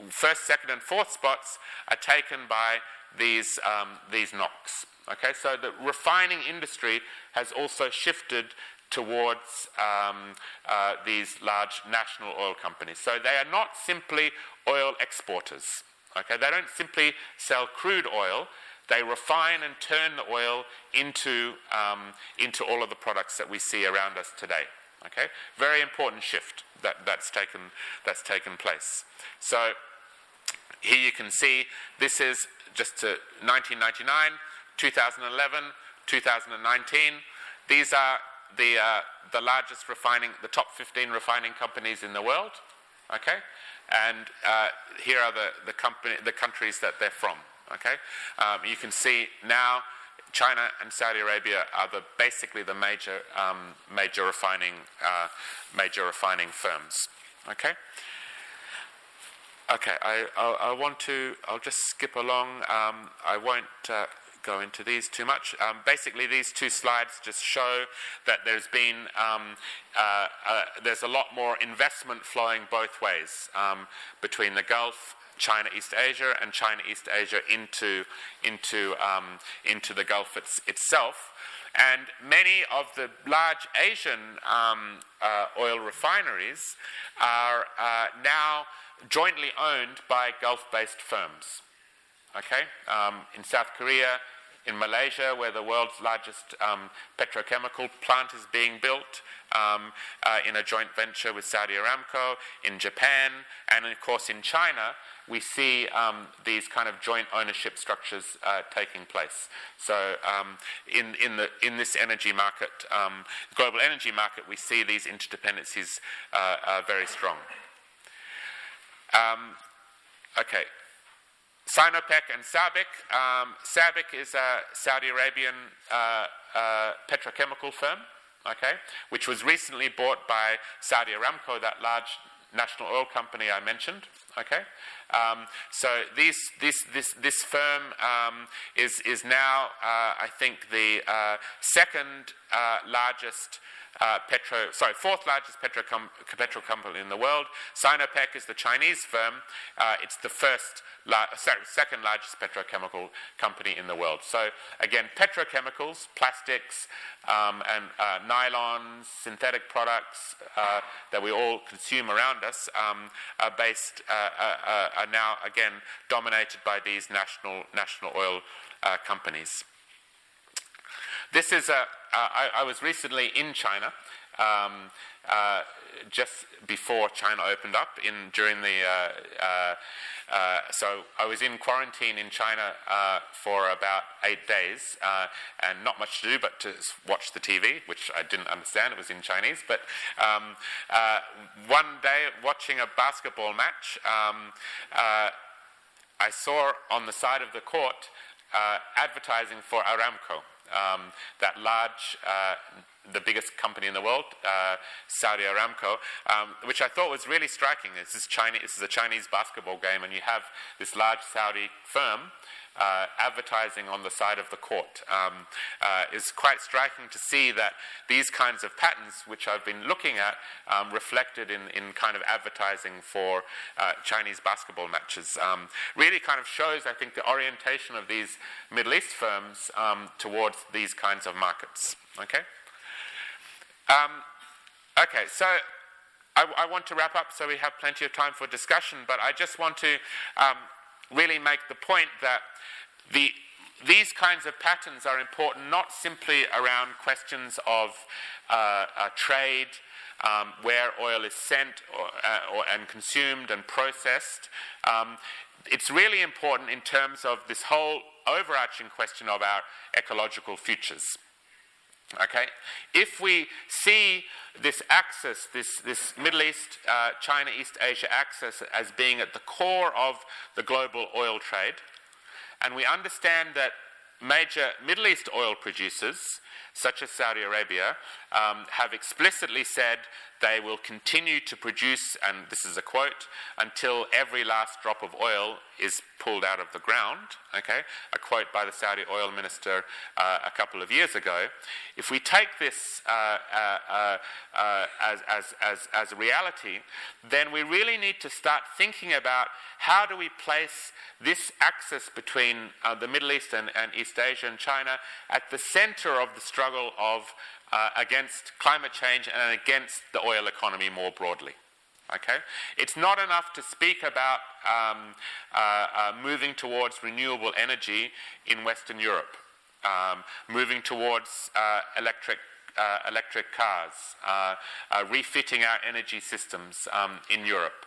first, second, and fourth spots are taken by these, um, these NOCs. Okay, so the refining industry has also shifted towards um, uh, these large national oil companies. So they are not simply oil exporters. Okay, they don't simply sell crude oil. They refine and turn the oil into, um, into all of the products that we see around us today. Okay, very important shift that, that's taken that's taken place. So here you can see this is just to 1999, 2011, 2019. These are the uh, the largest refining, the top 15 refining companies in the world. Okay, and uh, here are the the company, the countries that they're from. Okay, um, you can see now China and Saudi Arabia are the, basically the major, um, major, refining, uh, major refining firms. Okay? Okay, I, I, I, want to, I'll just skip along. Um, I won't uh, go into these too much. Um, basically, these two slides just show that there's been, um, uh, uh, there's a lot more investment flowing both ways um, between the Gulf China East Asia and China East Asia into, into, um, into the Gulf it's, itself. And many of the large Asian um, uh, oil refineries are uh, now jointly owned by Gulf based firms. Okay? Um, in South Korea, in Malaysia, where the world's largest um, petrochemical plant is being built, um, uh, in a joint venture with Saudi Aramco, in Japan, and of course in China, we see um, these kind of joint ownership structures uh, taking place. So, um, in, in, the, in this energy market, um, global energy market, we see these interdependencies uh, very strong. Um, okay. Sinopec and SABIC. Um, SABIC is a Saudi Arabian uh, uh, petrochemical firm, okay, which was recently bought by Saudi Aramco, that large national oil company I mentioned. Okay, um, so these, this, this, this firm um, is, is now, uh, I think, the uh, second uh, largest uh, petro, sorry, fourth largest petro, petro company in the world. Sinopec is the Chinese firm. Uh, it's the first, la- sorry, second largest petrochemical company in the world. So again, petrochemicals, plastics, um, and uh, nylons, synthetic products uh, that we all consume around us um, are based, uh, uh, are now again dominated by these national national oil companies. This is a, uh, I, I was recently in China. Um, uh, just before China opened up in during the uh, uh, uh, so I was in quarantine in China uh, for about eight days, uh, and not much to do but to watch the TV, which I didn't understand. It was in Chinese. But um, uh, one day, watching a basketball match, um, uh, I saw on the side of the court advertising for Aramco um, that large, uh, the biggest company in the world, uh, Saudi Aramco, um, which I thought was really striking. This is, Chinese, this is a Chinese basketball game, and you have this large Saudi firm uh, advertising on the side of the court. Um, uh, is quite striking to see that these kinds of patterns, which I've been looking at, um, reflected in, in kind of advertising for uh, Chinese basketball matches, um, really kind of shows, I think, the orientation of these Middle East firms um, towards these kinds of markets. Okay? Um, okay, so I, I, want to wrap up so we have plenty of time for discussion, but I just want to um, really make the point that the, these kinds of patterns are important not simply around questions of uh, uh, trade, um, where oil is sent or, uh, or, and consumed and processed. Um, it's really important in terms of this whole overarching question of our ecological futures. Okay? If we see this axis, this, this Middle East, uh, China, East Asia axis, as being at the core of the global oil trade, and we understand that major Middle East oil producers, such as Saudi Arabia, um, have explicitly said they will continue to produce, and this is a quote, until every last drop of oil is pulled out of the ground. Okay, a quote by the Saudi oil minister uh, a couple of years ago. If we take this uh, uh, uh, as, as, as, as a reality, then we really need to start thinking about how do we place this axis between uh, the Middle East and, and East Asia and China at the center of the struggle of uh, against climate change and against the oil economy more broadly. Okay? It's not enough to speak about um, uh, uh, moving towards renewable energy in Western Europe, um, moving towards uh, electric. Uh, electric cars, uh, refitting our energy systems um, in Europe,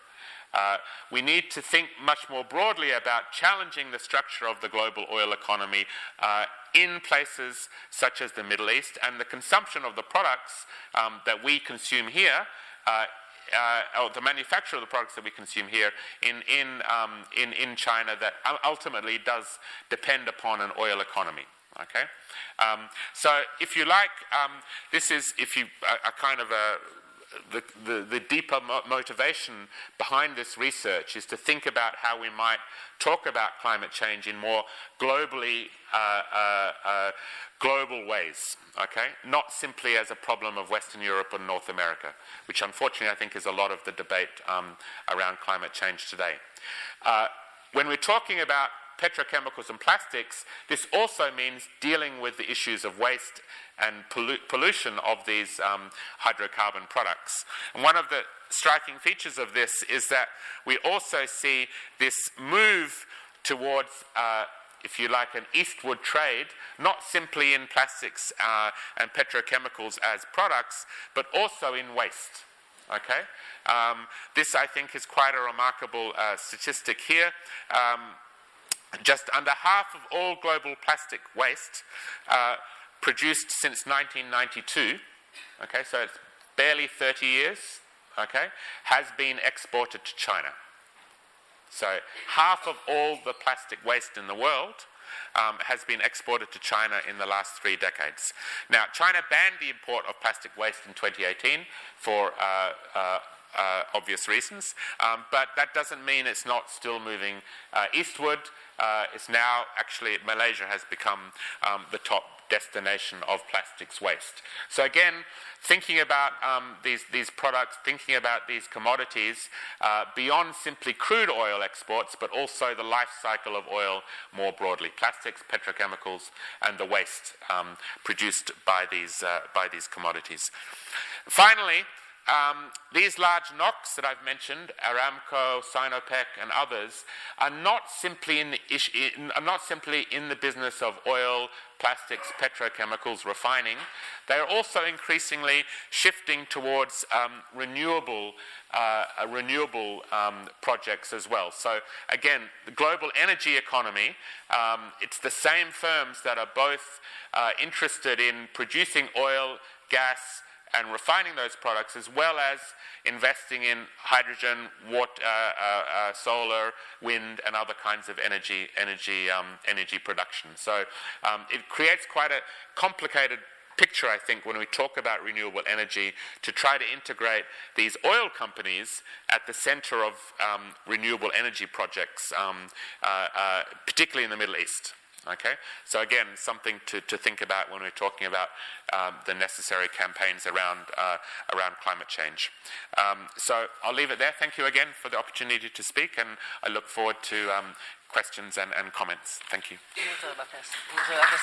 uh, we need to think much more broadly about challenging the structure of the global oil economy uh, in places such as the Middle East and the consumption of the products um, that we consume here. Uh, uh, or the manufacture of the products that we consume here in, in, um, in, in China that ultimately does depend upon an oil economy. Okay, um, so if you like, um, this is if you a, a kind of a the, the, the, deeper mo- motivation behind this research is to think about how we might talk about climate change in more globally uh, uh, uh, global ways, okay? Not simply as a problem of Western Europe and North America, which unfortunately I think is a lot of the debate um, around climate change today. Uh, when we're talking about petrochemicals and plastics, this also means dealing with the issues of waste and pollu- pollution of these um, hydrocarbon products. And one of the striking features of this is that we also see this move towards uh, if you like, an eastward trade, not simply in plastics uh, and petrochemicals as products, but also in waste. Okay? Um, this, I think, is quite a remarkable uh, statistic here. Um, just under half of all global plastic waste uh, produced since 1992, okay, so it's barely 30 years, okay, has been exported to China. So half of all the plastic waste in the world um, has been exported to China in the last three decades. Now, China banned the import of plastic waste in 2018 for uh, uh, uh, obvious reasons, um, but that doesn't mean it's not still moving uh, eastward. Uh, it's now actually Malaysia has become um, the top destination of plastics waste. So again, thinking about um, these, these products, thinking about these commodities uh, beyond simply crude oil exports, but also the life cycle of oil more broadly, plastics, petrochemicals, and the waste um, produced by these, uh, by these commodities. Finally, um, these large NOCs that I've mentioned, Aramco, Sinopec, and others, are not simply in the, ish, in, are not simply in the business of oil plastics, petrochemicals, refining, they are also increasingly shifting towards um, renewable, uh, uh, renewable um, projects as well. So again, the global energy economy, um, it's the same firms that are both uh, interested in producing oil, gas, and refining those products, as well as investing in hydrogen, water, uh, uh, uh, solar, wind, and other kinds of energy, energy, um, energy production. So um, it creates quite a complicated picture, I think, when we talk about renewable energy to try to integrate these oil companies at the center of um, renewable energy projects, um, uh, uh, particularly in the Middle East. Okay? So, again, something to, to think about when we're talking about um, the necessary campaigns around, uh, around climate change. Um, so, I'll leave it there. Thank you again for the opportunity to speak, and I look forward to um, questions and, and, comments. Thank you. Muchas gracias. Muchas gracias,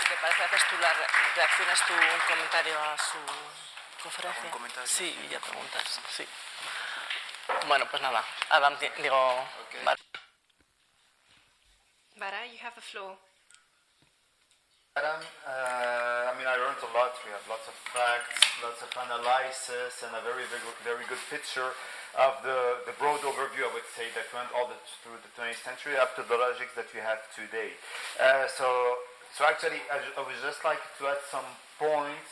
Si te parece, haces tú la reaccionas tú un comentario a su conferencia. Sí, y ya preguntas. Sí. Bueno, pues nada. Adam, digo. Okay. Vale. Barah, you have the floor. Adam, uh, I mean, I learned a lot. We have lots of facts, lots of analysis, and a very, very, very good picture of the, the broad overview, I would say, that went all the, through the 20th century up to the logics that we have today. Uh, so, so actually, I, I would just like to add some points.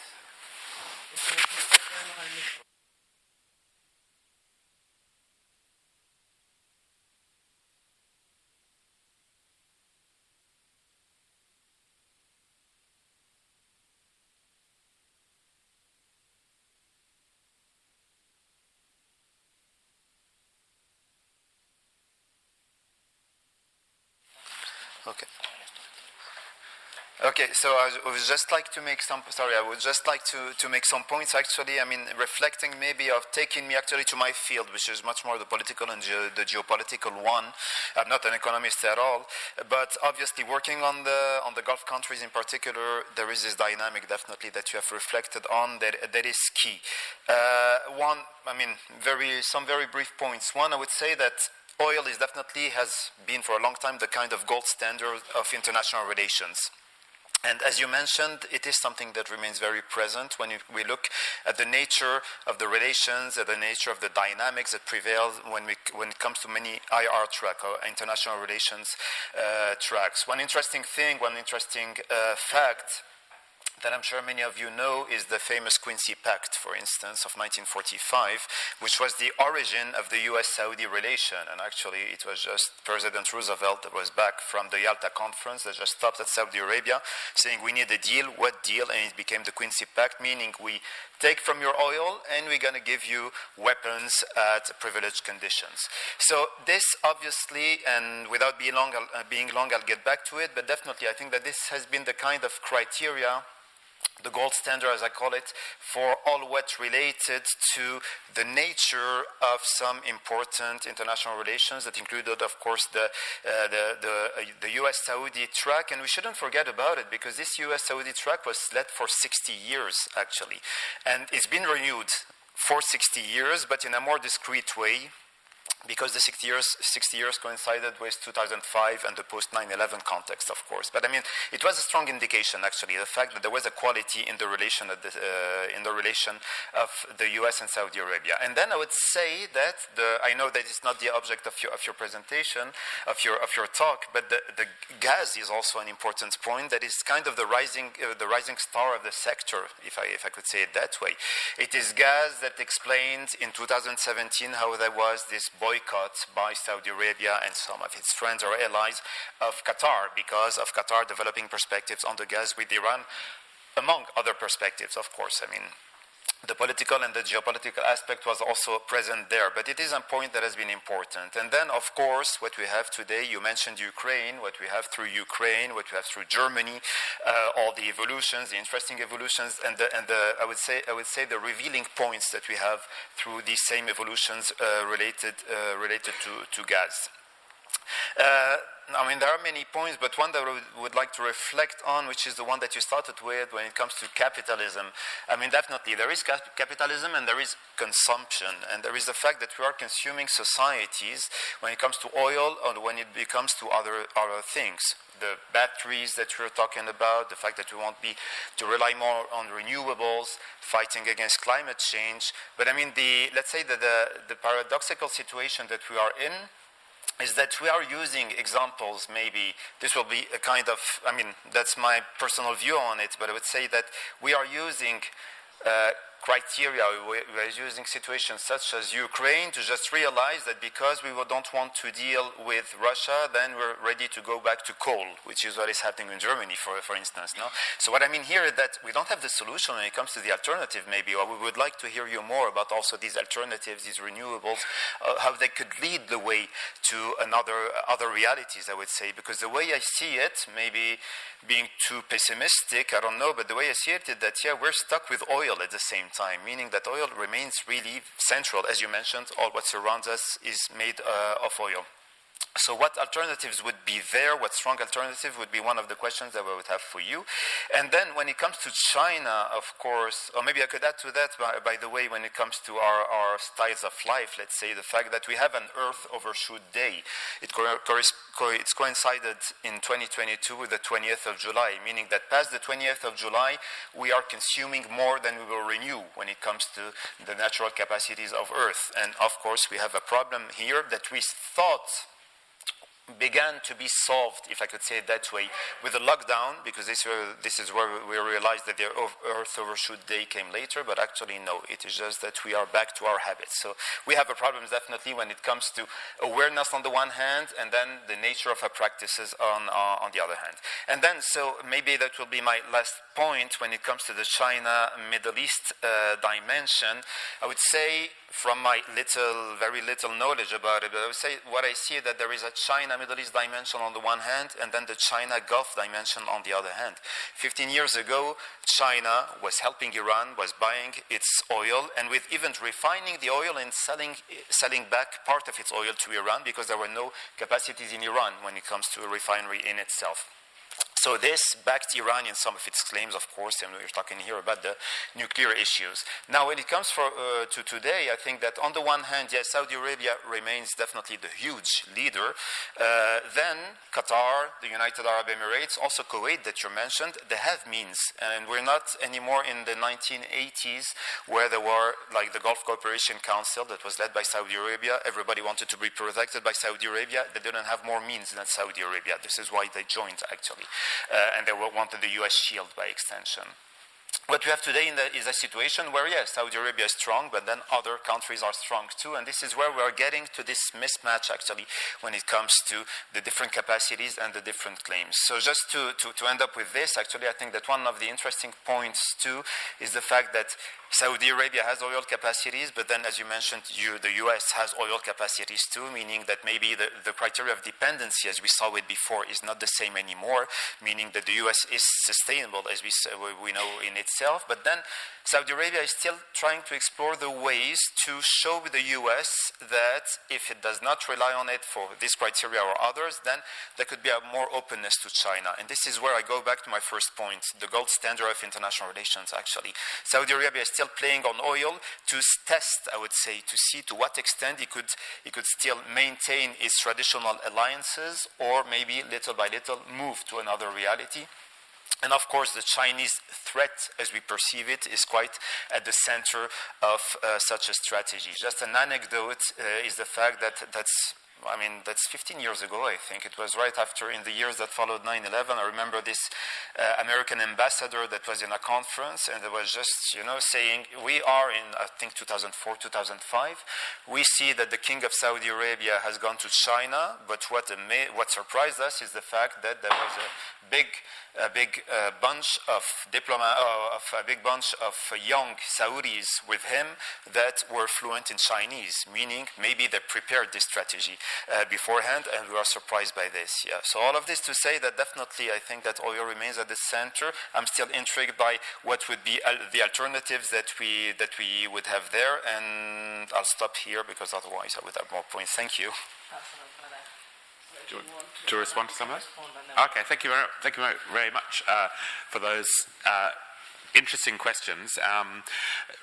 Okay. Okay, so I would just like to make some. Sorry, I would just like to, to make some points. Actually, I mean, reflecting maybe of taking me actually to my field, which is much more the political and ge- the geopolitical one. I'm not an economist at all, but obviously working on the on the Gulf countries in particular, there is this dynamic definitely that you have reflected on that that is key. Uh, one, I mean, very some very brief points. One, I would say that oil is definitely has been for a long time the kind of gold standard of international relations. And as you mentioned, it is something that remains very present when we look at the nature of the relations, at the nature of the dynamics that prevail when, we, when it comes to many IR track or international relations uh, tracks. One interesting thing, one interesting uh, fact that I'm sure many of you know is the famous Quincy Pact, for instance, of 1945, which was the origin of the US Saudi relation. And actually, it was just President Roosevelt that was back from the Yalta conference that just stopped at Saudi Arabia saying, We need a deal. What deal? And it became the Quincy Pact, meaning we take from your oil and we're going to give you weapons at privileged conditions. So, this obviously, and without being long, uh, being long, I'll get back to it, but definitely, I think that this has been the kind of criteria the gold standard, as I call it, for all what's related to the nature of some important international relations that included, of course, the, uh, the, the, uh, the US Saudi track. And we shouldn't forget about it because this US Saudi track was led for 60 years, actually. And it's been renewed for 60 years, but in a more discreet way because the 60 years, 60 years coincided with 2005 and the post 9 11 context, of course. But I mean, it was a strong indication, actually, the fact that there was a quality in the relation, the, uh, in the relation of the US and Saudi Arabia. And then I would say that the, I know that it's not the object of your, of your presentation, of your, of your talk, but the, the gas is also an important point that is kind of the rising, uh, the rising star of the sector, if I, if I could say it that way. It is gas that explained in 2017 how there was this boycott by Saudi Arabia and some of its friends or allies of Qatar because of Qatar developing perspectives on the gas with Iran, among other perspectives, of course. I mean, the political and the geopolitical aspect was also present there, but it is a point that has been important. And then, of course, what we have today, you mentioned Ukraine, what we have through Ukraine, what we have through Germany, uh, all the evolutions, the interesting evolutions, and, the, and the, I, would say, I would say the revealing points that we have through these same evolutions uh, related, uh, related to, to gas. Uh, I mean, there are many points, but one that I would, like to reflect on, which is the one that you started with when it comes to capitalism. I mean, definitely, there is cap- capitalism and there is consumption, and there is the fact that we are consuming societies when it comes to oil or when it comes to other, other things. The batteries that we're talking about, the fact that we want be, to rely more on renewables, fighting against climate change. But I mean, the, let's say that the, the paradoxical situation that we are in is that we are using examples, maybe this will be a kind of, I mean, that's my personal view on it, but I would say that we are using uh, criteria. We're using situations such as Ukraine to just realize that because we don't want to deal with Russia, then we're ready to go back to coal, which is what is happening in Germany, for, for instance. No? So what I mean here is that we don't have the solution when it comes to the alternative, maybe, or we would like to hear you more about also these alternatives, these renewables, uh, how they could lead the way to another other realities, I would say, because the way I see it, maybe being too pessimistic, I don't know, but the way I see it is that, yeah, we're stuck with oil at the same time, meaning that oil remains really central. As you mentioned, all what surrounds us is made uh, of oil. So, what alternatives would be there? What strong alternative would be one of the questions that we would have for you. And then, when it comes to China, of course, or maybe I could add to that, by, by the way, when it comes to our, our, styles of life, let's say the fact that we have an Earth Overshoot Day. It co- co- it's coincided in 2022 with the 20th of July, meaning that past the 20th of July, we are consuming more than we will renew when it comes to the natural capacities of Earth. And of course, we have a problem here that we thought began to be solved, if I could say it that way, with the lockdown, because this, uh, this is where we realized that the Earth overshoot day came later, but actually, no, it is just that we are back to our habits. So we have a problem definitely when it comes to awareness on the one hand, and then the nature of our practices on, uh, on the other hand. And then, so maybe that will be my last point when it comes to the China Middle East uh, dimension. I would say from my little, very little knowledge about it, but I would say what I see that there is a China Middle East dimension on the one hand, and then the China Gulf dimension on the other hand. 15 years ago, China was helping Iran, was buying its oil, and with even refining the oil and selling, selling back part of its oil to Iran because there were no capacities in Iran when it comes to a refinery in itself. So this backed Iran in some of its claims, of course, and we're talking here about the nuclear issues. Now, when it comes for, uh, to today, I think that on the one hand, yes, Saudi Arabia remains definitely the huge leader. Uh, then Qatar, the United Arab Emirates, also Kuwait that you mentioned, they have means, and we're not anymore in the 1980s where there were like the Gulf Cooperation Council that was led by Saudi Arabia. Everybody wanted to be protected by Saudi Arabia. They didn't have more means than Saudi Arabia. This is why they joined, actually Uh, and they wanted the US shield by extension. What we have today the, is a situation where, yes, Saudi Arabia is strong, but then other countries are strong too. And this is where we are getting to this mismatch, actually, when it comes to the different capacities and the different claims. So, just to, to, to end up with this, actually, I think that one of the interesting points too is the fact that Saudi Arabia has oil capacities, but then, as you mentioned, you, the US has oil capacities too, meaning that maybe the, the criteria of dependency, as we saw it before, is not the same anymore, meaning that the US is sustainable, as we, we know in itself. But then Saudi Arabia is still trying to explore the ways to show the US that if it does not rely on it for this criteria or others, then there could be a more openness to China. And this is where I go back to my first point the gold standard of international relations, actually. Saudi Arabia is still still playing on oil to test, I would say, to see to what extent he could, he could still maintain his traditional alliances or maybe little by little move to another reality. And of course, the Chinese threat, as we perceive it, is quite at the center of uh, such a strategy. Just an anecdote uh, is the fact that that's I mean, that's 15 years ago, I think. It was right after, in the years that followed 9 11. I remember this uh, American ambassador that was in a conference and it was just, you know, saying, We are in, I think, 2004, 2005. We see that the king of Saudi Arabia has gone to China, but what, what surprised us is the fact that there was a big a big uh, bunch of diploma, uh, of a big bunch of young Saudis with him that were fluent in Chinese, meaning maybe they prepared this strategy uh, beforehand, and we are surprised by this. Yeah. So all of this to say that definitely I think that oil remains at the center. I'm still intrigued by what would be al- the alternatives that we that we would have there, and I'll stop here because otherwise I would have more points. Thank you. Do you want to respond to some of those? Okay, thank you very, thank you very, much uh, for those uh, interesting questions. Um,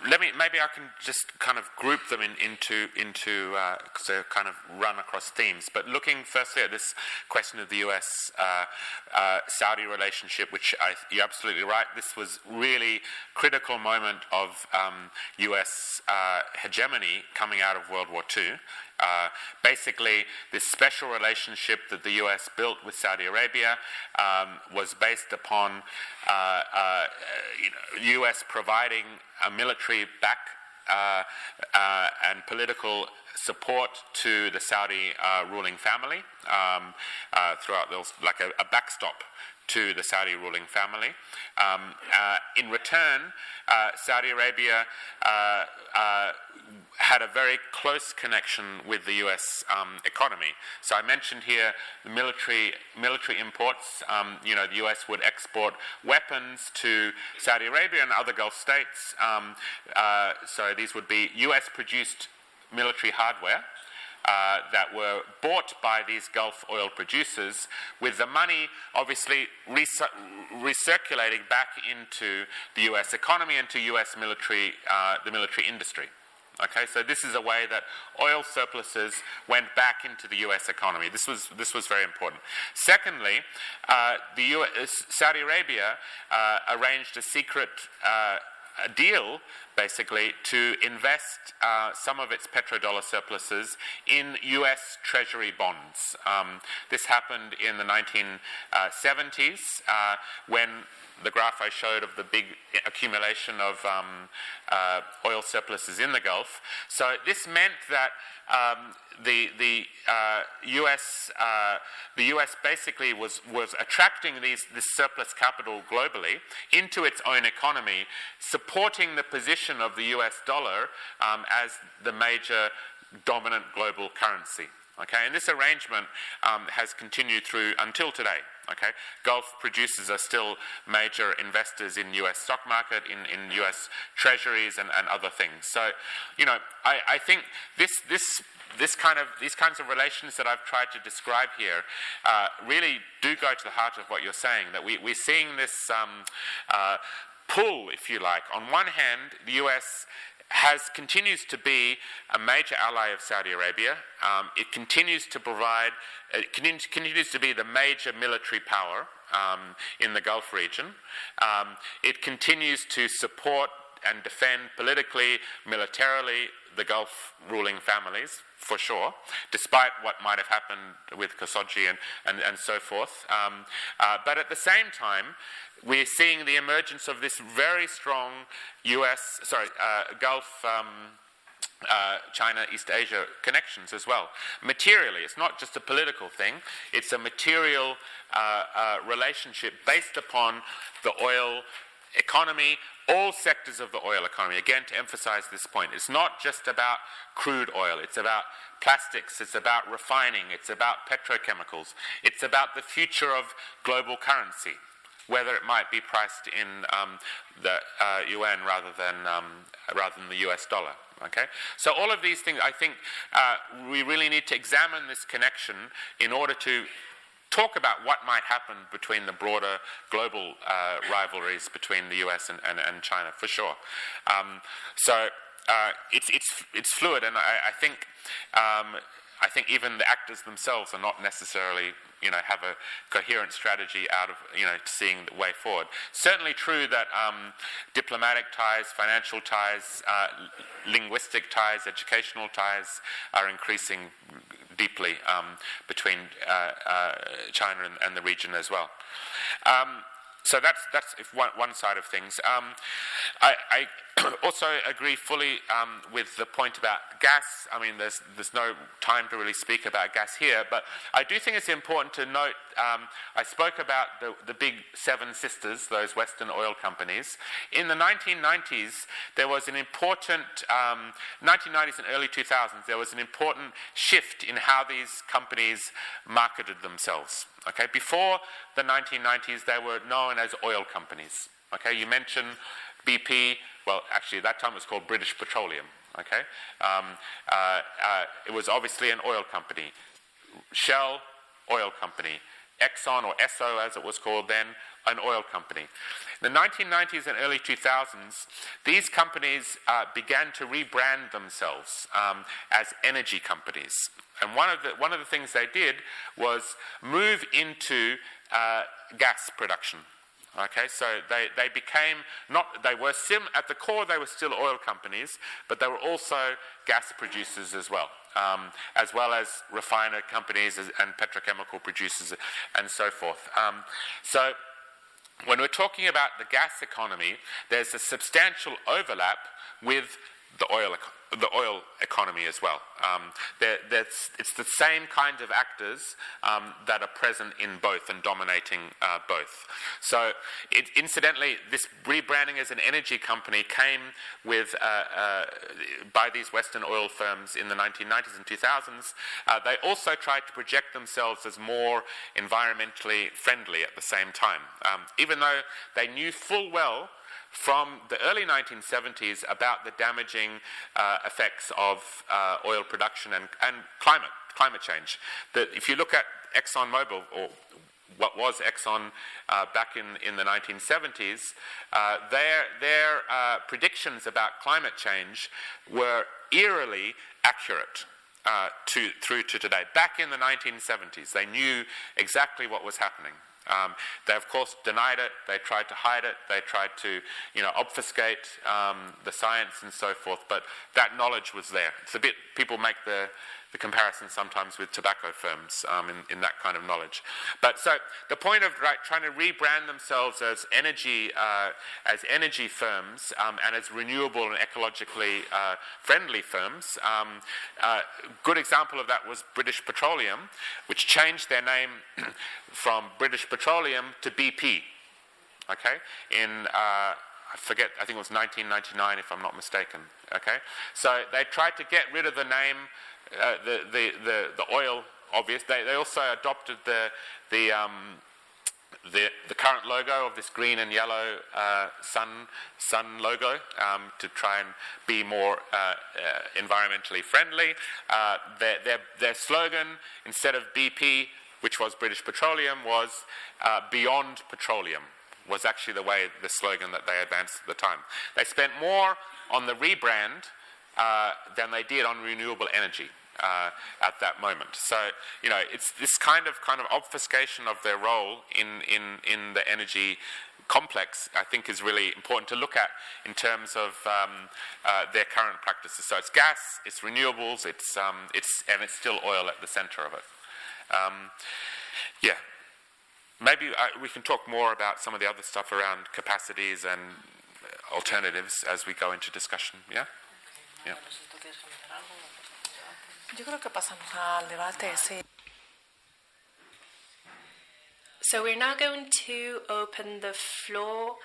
let me maybe I can just kind of group them in, into into because they kind of run across themes. But looking firstly at this question of the U.S. Uh, uh, Saudi relationship, which I, you're absolutely right. This was really critical moment of um, U.S. Uh, hegemony coming out of World War II. Uh, basically, this special relationship that the US built with Saudi Arabia um, was based upon uh, uh, you know, US providing a military back uh, uh, and political support to the Saudi ruling family um, throughout those, like a, a backstop to the Saudi ruling family. Um, uh, in return, uh, Saudi Arabia uh, uh had a very close connection with the U.S. Um, economy. So I mentioned here the military military imports. Um, you know, the U.S. would export weapons to Saudi Arabia and other Gulf states. Um, uh, so these would be U.S. produced military hardware uh, that were bought by these Gulf oil producers, with the money obviously recirculating back into the U.S. economy and to U.S. military, uh, the military industry. Okay, so this is a way that oil surpluses went back into the U.S. economy. This was this was very important. Secondly, uh, the US, Saudi Arabia uh, arranged a secret uh, a deal basically to invest uh, some of its petrodollar surpluses in US Treasury bonds. Um, this happened in the 1970s uh, when the graph I showed of the big accumulation of um, uh, oil surpluses in the Gulf. So this meant that um, the the uh, U.S. Uh, the U.S. basically was was attracting these this surplus capital globally into its own economy, supporting the position of the U.S. dollar um, as the major dominant global currency. Okay, and this arrangement um, has continued through until today. Okay, Gulf producers are still major investors in U.S. stock market, in, in U.S. treasuries, and, and other things. So, you know, I, I think this this this kind of these kinds of relations that I've tried to describe here uh, really do go to the heart of what you're saying. That we, we're seeing this um, uh, pull, if you like. On one hand, the U.S has continues to be a major ally of Saudi Arabia. Um, it continues to provide, it continues to be the major military power um, in the Gulf region. Um, it continues to support and defend politically, militarily, the Gulf ruling families, for sure, despite what might have happened with Khashoggi and, and, and so forth. Um, uh, but at the same time, we're seeing the emergence of this very strong US, sorry, uh, Gulf. Um, uh, China East Asia connections as well. Materially, it's not just a political thing, it's a material uh, uh, relationship based upon the oil economy, all sectors of the oil economy. Again, to emphasize this point, it's not just about crude oil, it's about plastics, it's about refining, it's about petrochemicals, it's about the future of global currency whether it might be priced in um, the uh, rather than, um, rather than the US dollar. Okay? So, all of these things, I think uh, we really need to examine this connection in order to talk about what might happen between the broader global uh, rivalries between the US and, and, and China, for sure. Um, so, uh, it's, it's, it's fluid, and I, I think um, I think even the actors themselves are not necessarily, you know, have a coherent strategy out of, you know, seeing the way forward. Certainly true that um, diplomatic ties, financial ties, uh, linguistic ties, educational ties are increasing deeply um, between uh, uh, China and, and, the region as well. Um, so that's that's one, one side of things. Um, I, I, *clears throat* also agree fully um, with the point about gas. I mean, there's there's no time to really speak about gas here, but I do think it's important to note. Um, I spoke about the the big seven sisters, those Western oil companies. In the 1990s, there was an important 1990s um, and early 2000s. There was an important shift in how these companies marketed themselves. Okay, before the 1990s, they were known as oil companies. Okay, you mentioned BP. Well, actually, at that time it was called British Petroleum. Okay, um, uh, uh, it was obviously an oil company. Shell, oil company. Exxon, or Esso as it was called then, an oil company. In the 1990s and early 2000s, these companies uh, began to rebrand themselves um, as energy companies. And one of, the, one of the things they did was move into uh, gas production. Okay, so they, they became not, they were sim, at the core, they were still oil companies, but they were also gas producers as well, um, as well as refiner companies and petrochemical producers and so forth. Um, so when we're talking about the gas economy, there's a substantial overlap with the oil economy the oil economy as well. Um, it's the same kind of actors um, that are present in both and dominating uh, both. So, it, incidentally, this rebranding as an energy company came with uh, uh, by these Western oil firms in the 1990s and 2000s. Uh, they also tried to project themselves as more environmentally friendly at the same time, um, even though they knew full well from the early 1970s about the damaging uh, effects of uh, oil production and, and, climate, climate change. That if you look at ExxonMobil, or what was Exxon uh, back in, in the 1970s, uh, their, their uh, predictions about climate change were eerily accurate. Uh, to, through to today. Back in the 1970s, they knew exactly what was happening. Um, they, of course, denied it. They tried to hide it. They tried to, you know, obfuscate um, the science and so forth. But that knowledge was there. It's a bit. People make the the comparison sometimes with tobacco firms um, in, in, that kind of knowledge. But so the point of right, trying to rebrand themselves as energy uh, as energy firms um, and as renewable and ecologically uh, friendly firms. Um, uh, good example of that was British Petroleum, which changed their name *clears throat* from British Petroleum to BP. Okay, in uh, I forget, I think it was 1999 if I'm not mistaken. Okay? So they tried to get rid of the name uh, the, the, the, the, oil, obvious. They, they also adopted the, the, um, the, the current logo of this green and yellow uh, sun, sun logo um, to try and be more uh, uh environmentally friendly. Uh, their, their, their slogan, instead of BP, which was British Petroleum, was Beyond Petroleum was actually the way the slogan that they advanced at the time. They spent more on the rebrand uh, than they did on renewable energy. Uh, at that moment. So, you know, it's this kind of kind of obfuscation of their role in, in, in the energy complex, I think, is really important to look at in terms of um, uh, their current practices. So it's gas, it's renewables, it's, um, it's, and it's still oil at the center of it. Um, yeah. Maybe I, uh, we can talk more about some of the other stuff around capacities and alternatives as we go into discussion. Yeah? Yeah. Yo creo que pasamos al debate, sí. So we're now going to open the floor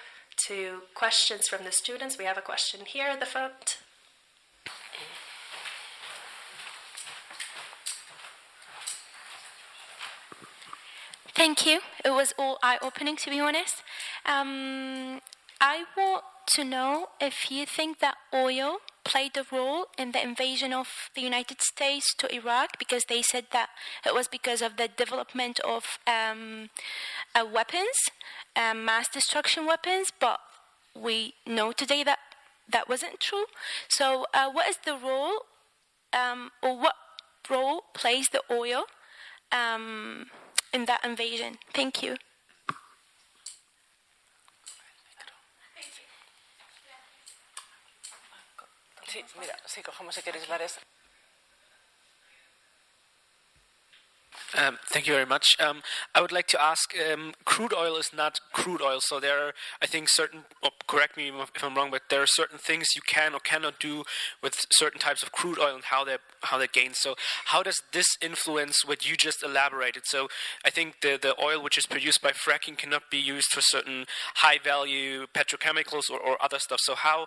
to questions from the students. We have a question here at the front. Thank you. It was all eye opening, to be honest. Um, I want to know if you think that oil played a role in the invasion of the United States to Iraq because they said that it was because of the development of um, uh, weapons, um, mass destruction weapons, but we know today that that wasn't true. So, uh, what is the role, um, or what role plays the oil um, in that invasion? Thank you. Sí, mira, sí, si. Um, thank you very much. Um, I would like to ask um, crude oil is not crude oil, so there are, I think, certain, oh, correct me if I'm wrong, but there are certain things you can or cannot do with certain types of crude oil and how they how they gain. So, how does this influence what you just elaborated? So, I think the, the oil which is produced by fracking cannot be used for certain high value petrochemicals or, or other stuff. So, how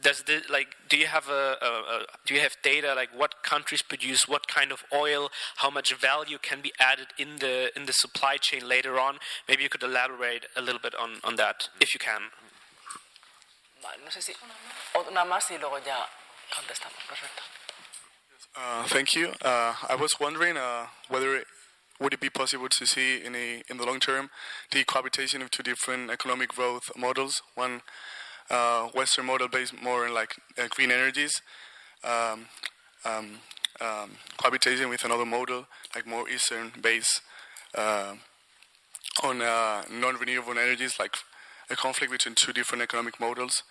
does this, like, do you have a, a, a do you have data like what countries produce what kind of oil, how much value can be added in the in the supply chain later on. Maybe you could elaborate a little bit on, on that, if you can. No sé si una más y luego ya contestamos. Perfecto. Uh, thank you. Uh, I was wondering uh, whether it, would it be possible to see in a, in the long term the cohabitation of two different economic growth models? One uh, Western model based more on like uh, green energies, um, um, um, cohabitation with another model like more Eastern based uh, on non-renewable energies, like a conflict between two different economic models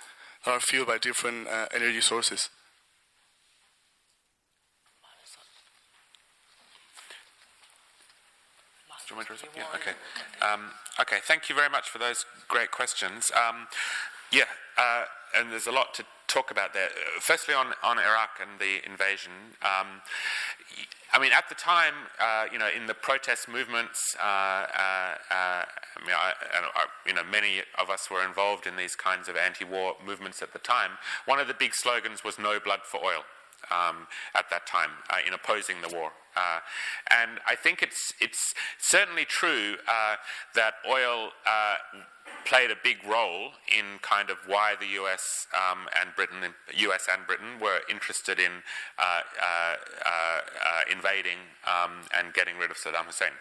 that are fueled by different uh, energy sources. Do you want me to yeah, okay. Um, okay, thank you very much for those great questions. Um, yeah, uh, and there's a lot to talk about. Uh, firstly, on, on Iraq and the invasion. Um, I mean, at the time, uh, you know, in the protest movements, uh, uh I mean, I, I, you know, many of us were involved in these kinds of anti-war movements at the time. One of the big slogans was "No blood for oil." Um, at that time, in opposing the war. Uh, and I think it's, it's certainly true uh, that oil uh, played a big role in kind of why the US um, and Britain, US and Britain, were interested in uh, uh, uh, invading um, and getting rid of Saddam Hussein.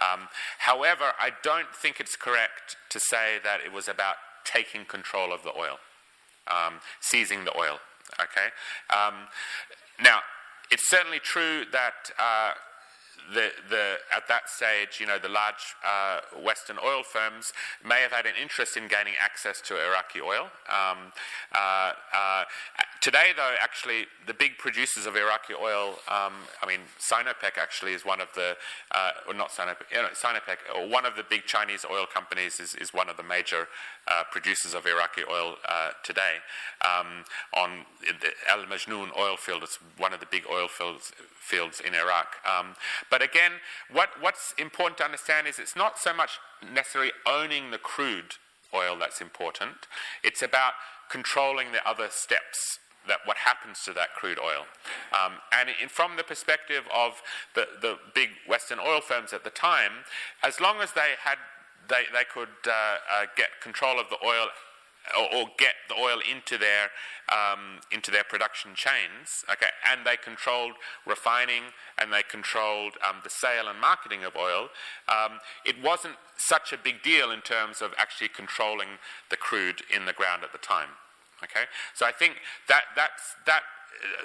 Um, however, I don't think it's correct to say that it was about taking control of the oil, um, seizing the oil. Okay. Um, now, it's certainly true that uh, the, the, at that stage, you know, the large uh, Western oil firms may have had an interest in gaining access to Iraqi oil. Um, uh, uh, today, though, actually, the big producers of Iraqi oil, um, I mean, Sinopec actually is one of the, uh, or not Sinopec, you know, Sinopec, or one of the big Chinese oil companies is, is one of the major uh, producers of Iraqi oil uh, today. Um, on the Al Majnoon oil field, it's one of the big oil fields, fields in Iraq. Um, but again, what, what's important to understand is it's not so much necessarily owning the crude oil that's important, it's about controlling the other steps that what happens to that crude oil. Um, and in, from the perspective of the, the big Western oil firms at the time, as long as they had they, they could uh, uh, get control of the oil or, or, get the oil into their um, into their production chains. Okay, and they controlled refining and they controlled um, the sale and marketing of oil. Um, it wasn't such a big deal in terms of actually controlling the crude in the ground at the time. Okay, so I think that that's that.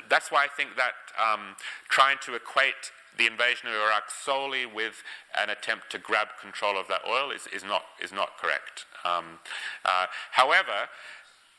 That's why I think that um, trying to equate the invasion of Iraq solely with an attempt to grab control of that oil is, is, not, is not correct. Um, uh, however,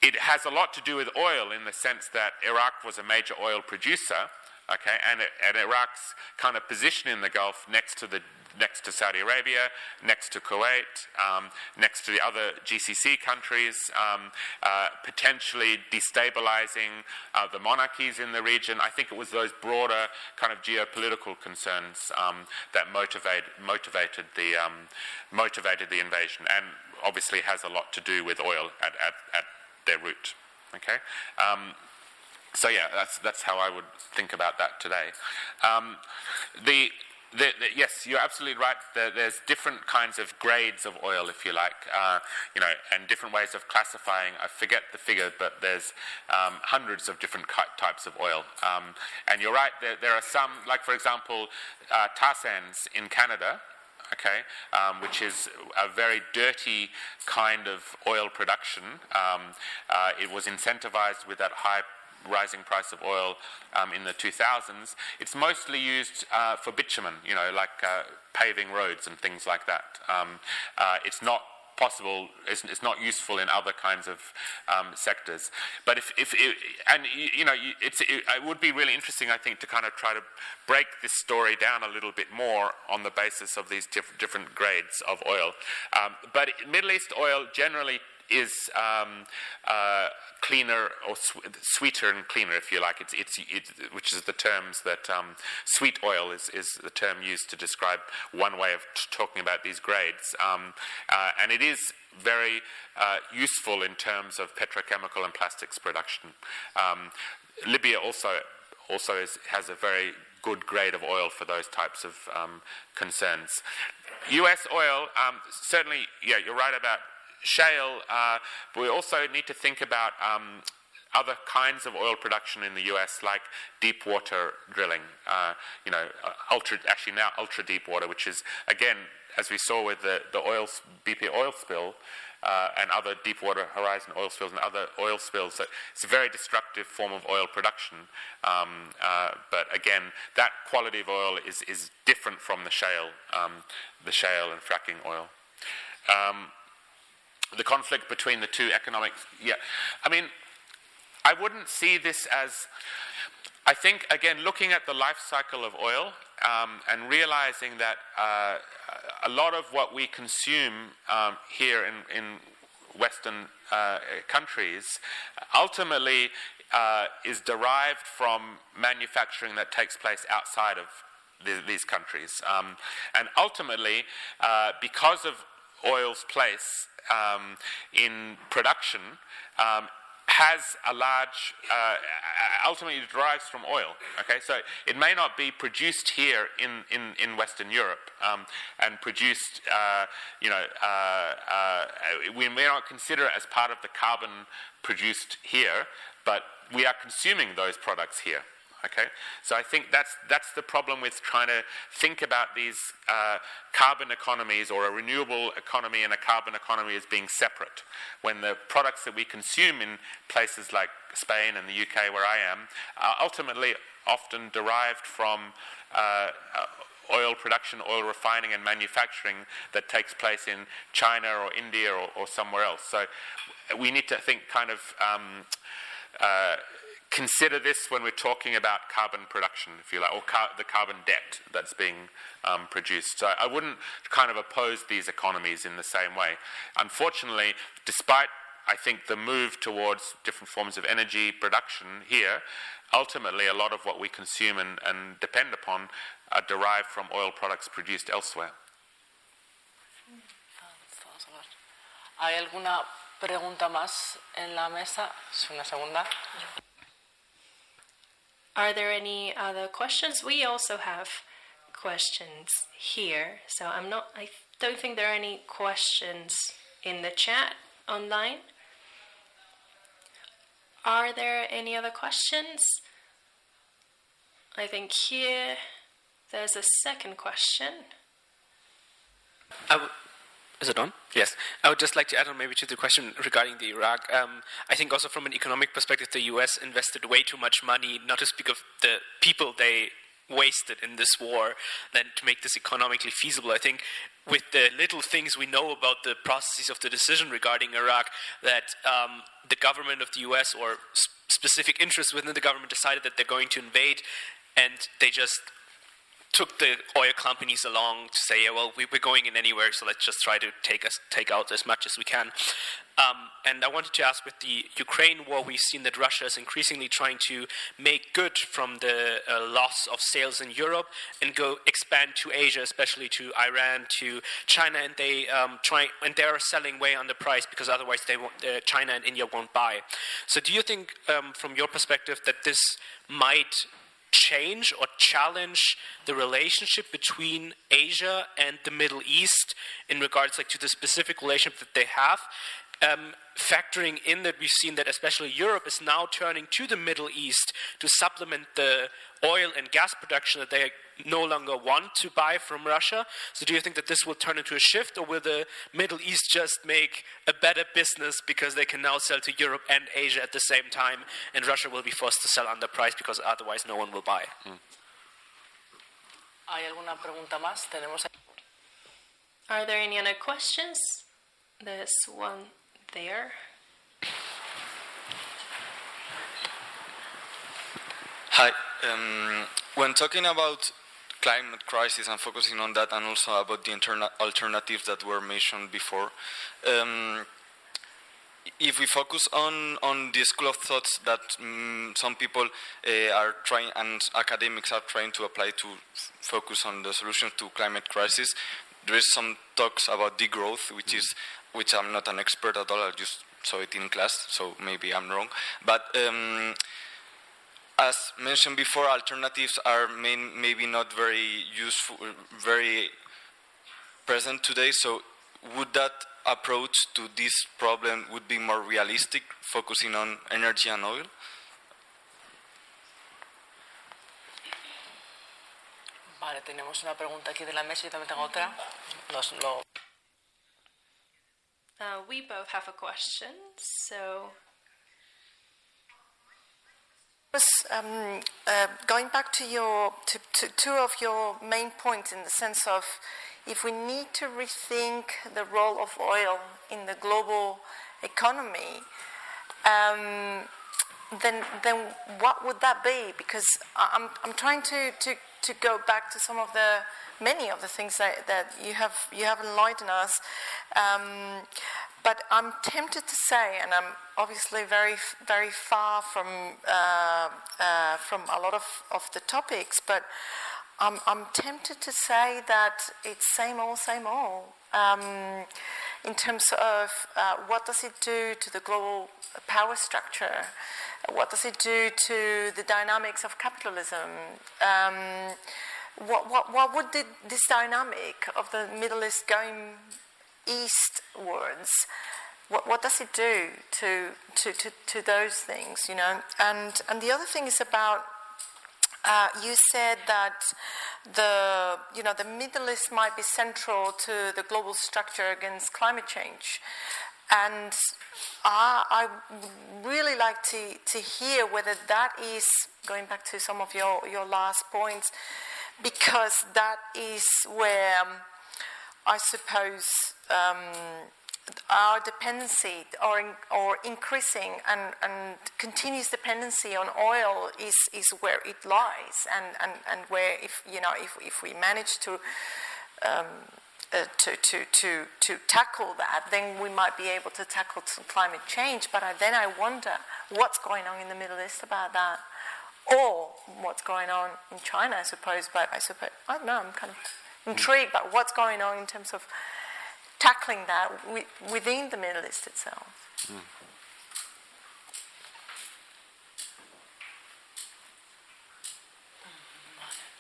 it has a lot to do with oil in the sense that Iraq was a major oil producer, okay, and, and Iraq's kind of position in the Gulf next to the next to Saudi Arabia, next to Kuwait, um, next to the other GCC countries, um, uh, potentially destabilizing uh, the monarchies in the region. I think it was those broader kind of geopolitical concerns um, that motivate, motivated, the, um, motivated the invasion, and obviously has a lot to do with oil at, at, at their root. Okay? Um, so yeah, that's that's how I would think about that today. Um, the the, the, yes, you're absolutely right. there's different kinds of grades of oil, if you like, uh, you know, and different ways of classifying. I forget the figure, but there's um, hundreds of different types of oil. Um, and you're right. There, there, are some, like for example, uh, tar sands in Canada. Okay, um, which is a very dirty kind of oil production. Um, uh, it was incentivized with that high rising price of oil um, in the 2000s, it's mostly used uh, for bitumen, you know, like uh, paving roads and things like that. Um, uh, it's not possible, it's, it's, not useful in other kinds of um, sectors. But if, if it, and you know, it, it would be really interesting, I think, to kind of try to break this story down a little bit more on the basis of these diff- different grades of oil. Um, but Middle East oil generally is um, uh, cleaner or sweeter and cleaner, if you like. It's, it's, it's which is the terms that um, sweet oil is, is the term used to describe one way of t- talking about these grades. Um, uh, and it is very uh, useful in terms of petrochemical and plastics production. Um, Libya also also is, has a very good grade of oil for those types of um, concerns. U.S. oil, um, certainly, yeah, you're right about shale, uh, but we also need to think about um, other kinds of oil production in the US, like deep water drilling, uh, you know, uh, ultra, actually now ultra deep water, which is, again, as we saw with the, the oil, BP oil spill, uh, and other Deepwater Horizon oil spills and other oil spills. So it's a very destructive form of oil production. Um, uh, but again, that quality of oil is, is different from the shale, um, the shale and fracking oil. Um, the conflict between the two economics, yeah. I mean, I wouldn't see this as. I think, again, looking at the life cycle of oil um, and realizing that uh, a lot of what we consume um, here in, in Western uh, countries ultimately uh, is derived from manufacturing that takes place outside of these countries. Um, and ultimately, uh, because of oil's place um, in production, um, has a large, uh, ultimately derives from oil. Okay, so it may not be produced here in, in, in Western Europe um, and produced, uh, you know, uh, uh, we may not consider it as part of the carbon produced here, but we are consuming those products here. Okay, so I think that's that's the problem with trying to think about these uh, carbon economies or a renewable economy and a carbon economy as being separate. When the products that we consume in places like Spain and the UK, where I am, are ultimately often derived from uh, uh, oil production, oil refining, and manufacturing that takes place in China or India or, or somewhere else. So we need to think kind of. Um, uh, consider this when we're talking about carbon production, if you like, or car- the carbon debt that's being um, produced. So I wouldn't kind of oppose these economies in the same way. Unfortunately, despite I think the move towards different forms of energy production here, ultimately a lot of what we consume and, and depend upon are derived from oil products produced elsewhere. ¿Hay alguna pregunta más en la mesa? Es una segunda. Are there any other questions? We also have questions here, so I'm not. I don't think there are any questions in the chat online. Are there any other questions? I think here there's a second question. Is it on? Yes. I would just like to add on maybe to the question regarding the Iraq. Um, I think also from an economic perspective, the U.S. invested way too much money, not to speak of the people they wasted in this war, than to make this economically feasible. I think with the little things we know about the processes of the decision regarding Iraq, that um, the government of the U.S. or specific interests within the government decided that they're going to invade, and they just took the oil companies along to say, yeah, well, we, are going in anywhere, so let's just try to take us take out as much as we can. Um, and I wanted to ask, with the Ukraine war, we've seen that Russia is increasingly trying to make good from the uh, loss of sales in Europe and go expand to Asia, especially to Iran, to China, and they um, try and they are selling way under price because otherwise they won't, uh, China and India won't buy. So, do you think, um, from your perspective, that this might change or challenge the relationship between Asia and the Middle East in regards like to the specific relationship that they have um, factoring in that we've seen that especially Europe is now turning to the Middle East to supplement the oil and gas production that they no longer want to buy from Russia. So, do you think that this will turn into a shift, or will the Middle East just make a better business because they can now sell to Europe and Asia at the same time, and Russia will be forced to sell under price because otherwise no one will buy? Mm. Are there any other questions? There's one there. Hi. Um, when talking about climate crisis and focusing on that, and also about the interna- alternatives that were mentioned before, um, if we focus on, on the school of thoughts that um, some people uh, are trying and academics are trying to apply to f- focus on the solution to climate crisis, there is some talks about degrowth, which is which I'm not an expert at all. I just saw it in class, so maybe I'm wrong. But um, as mentioned before, alternatives are main, maybe not very useful, very present today. So would that approach to this problem would be more realistic, focusing on energy and oil? Vale, tenemos una pregunta aquí de la mesa y también tengo otra. Los, lo... Uh, we both have a question, so um, uh, going back to your to, to two of your main points in the sense of if we need to rethink the role of oil in the global economy, um, then then what would that be? Because I'm I'm trying to, to, to go back to some of the many of the things that, that you have you have enlightened us. Um, but I'm tempted to say, and I'm obviously very, very far from uh, uh, from a lot of, of the topics, but I'm, I'm tempted to say that it's same old, same old. Um, in terms of uh, what does it do to the global power structure? What does it do to the dynamics of capitalism? Um, what, what, what would the, this dynamic of the Middle East going eastwards, what, what does it do to, to, to, to those things, you know? And, and the other thing is about uh, you said that the you know the Middle East might be central to the global structure against climate change, and I, I really like to to hear whether that is going back to some of your your last points, because that is where I suppose um, our dependency or, in, or increasing and, and continuous dependency on oil is, is where it lies and, and, and where if you know if, if we manage to um, uh, to, to, to, to tackle that, then we might be able to tackle some climate change. But I, then I wonder what's going on in the Middle East about that, or what's going on in China, I suppose. But I suppose I don't know. I'm kind of intrigued by what's going on in terms of tackling that within the Middle East itself. Mm.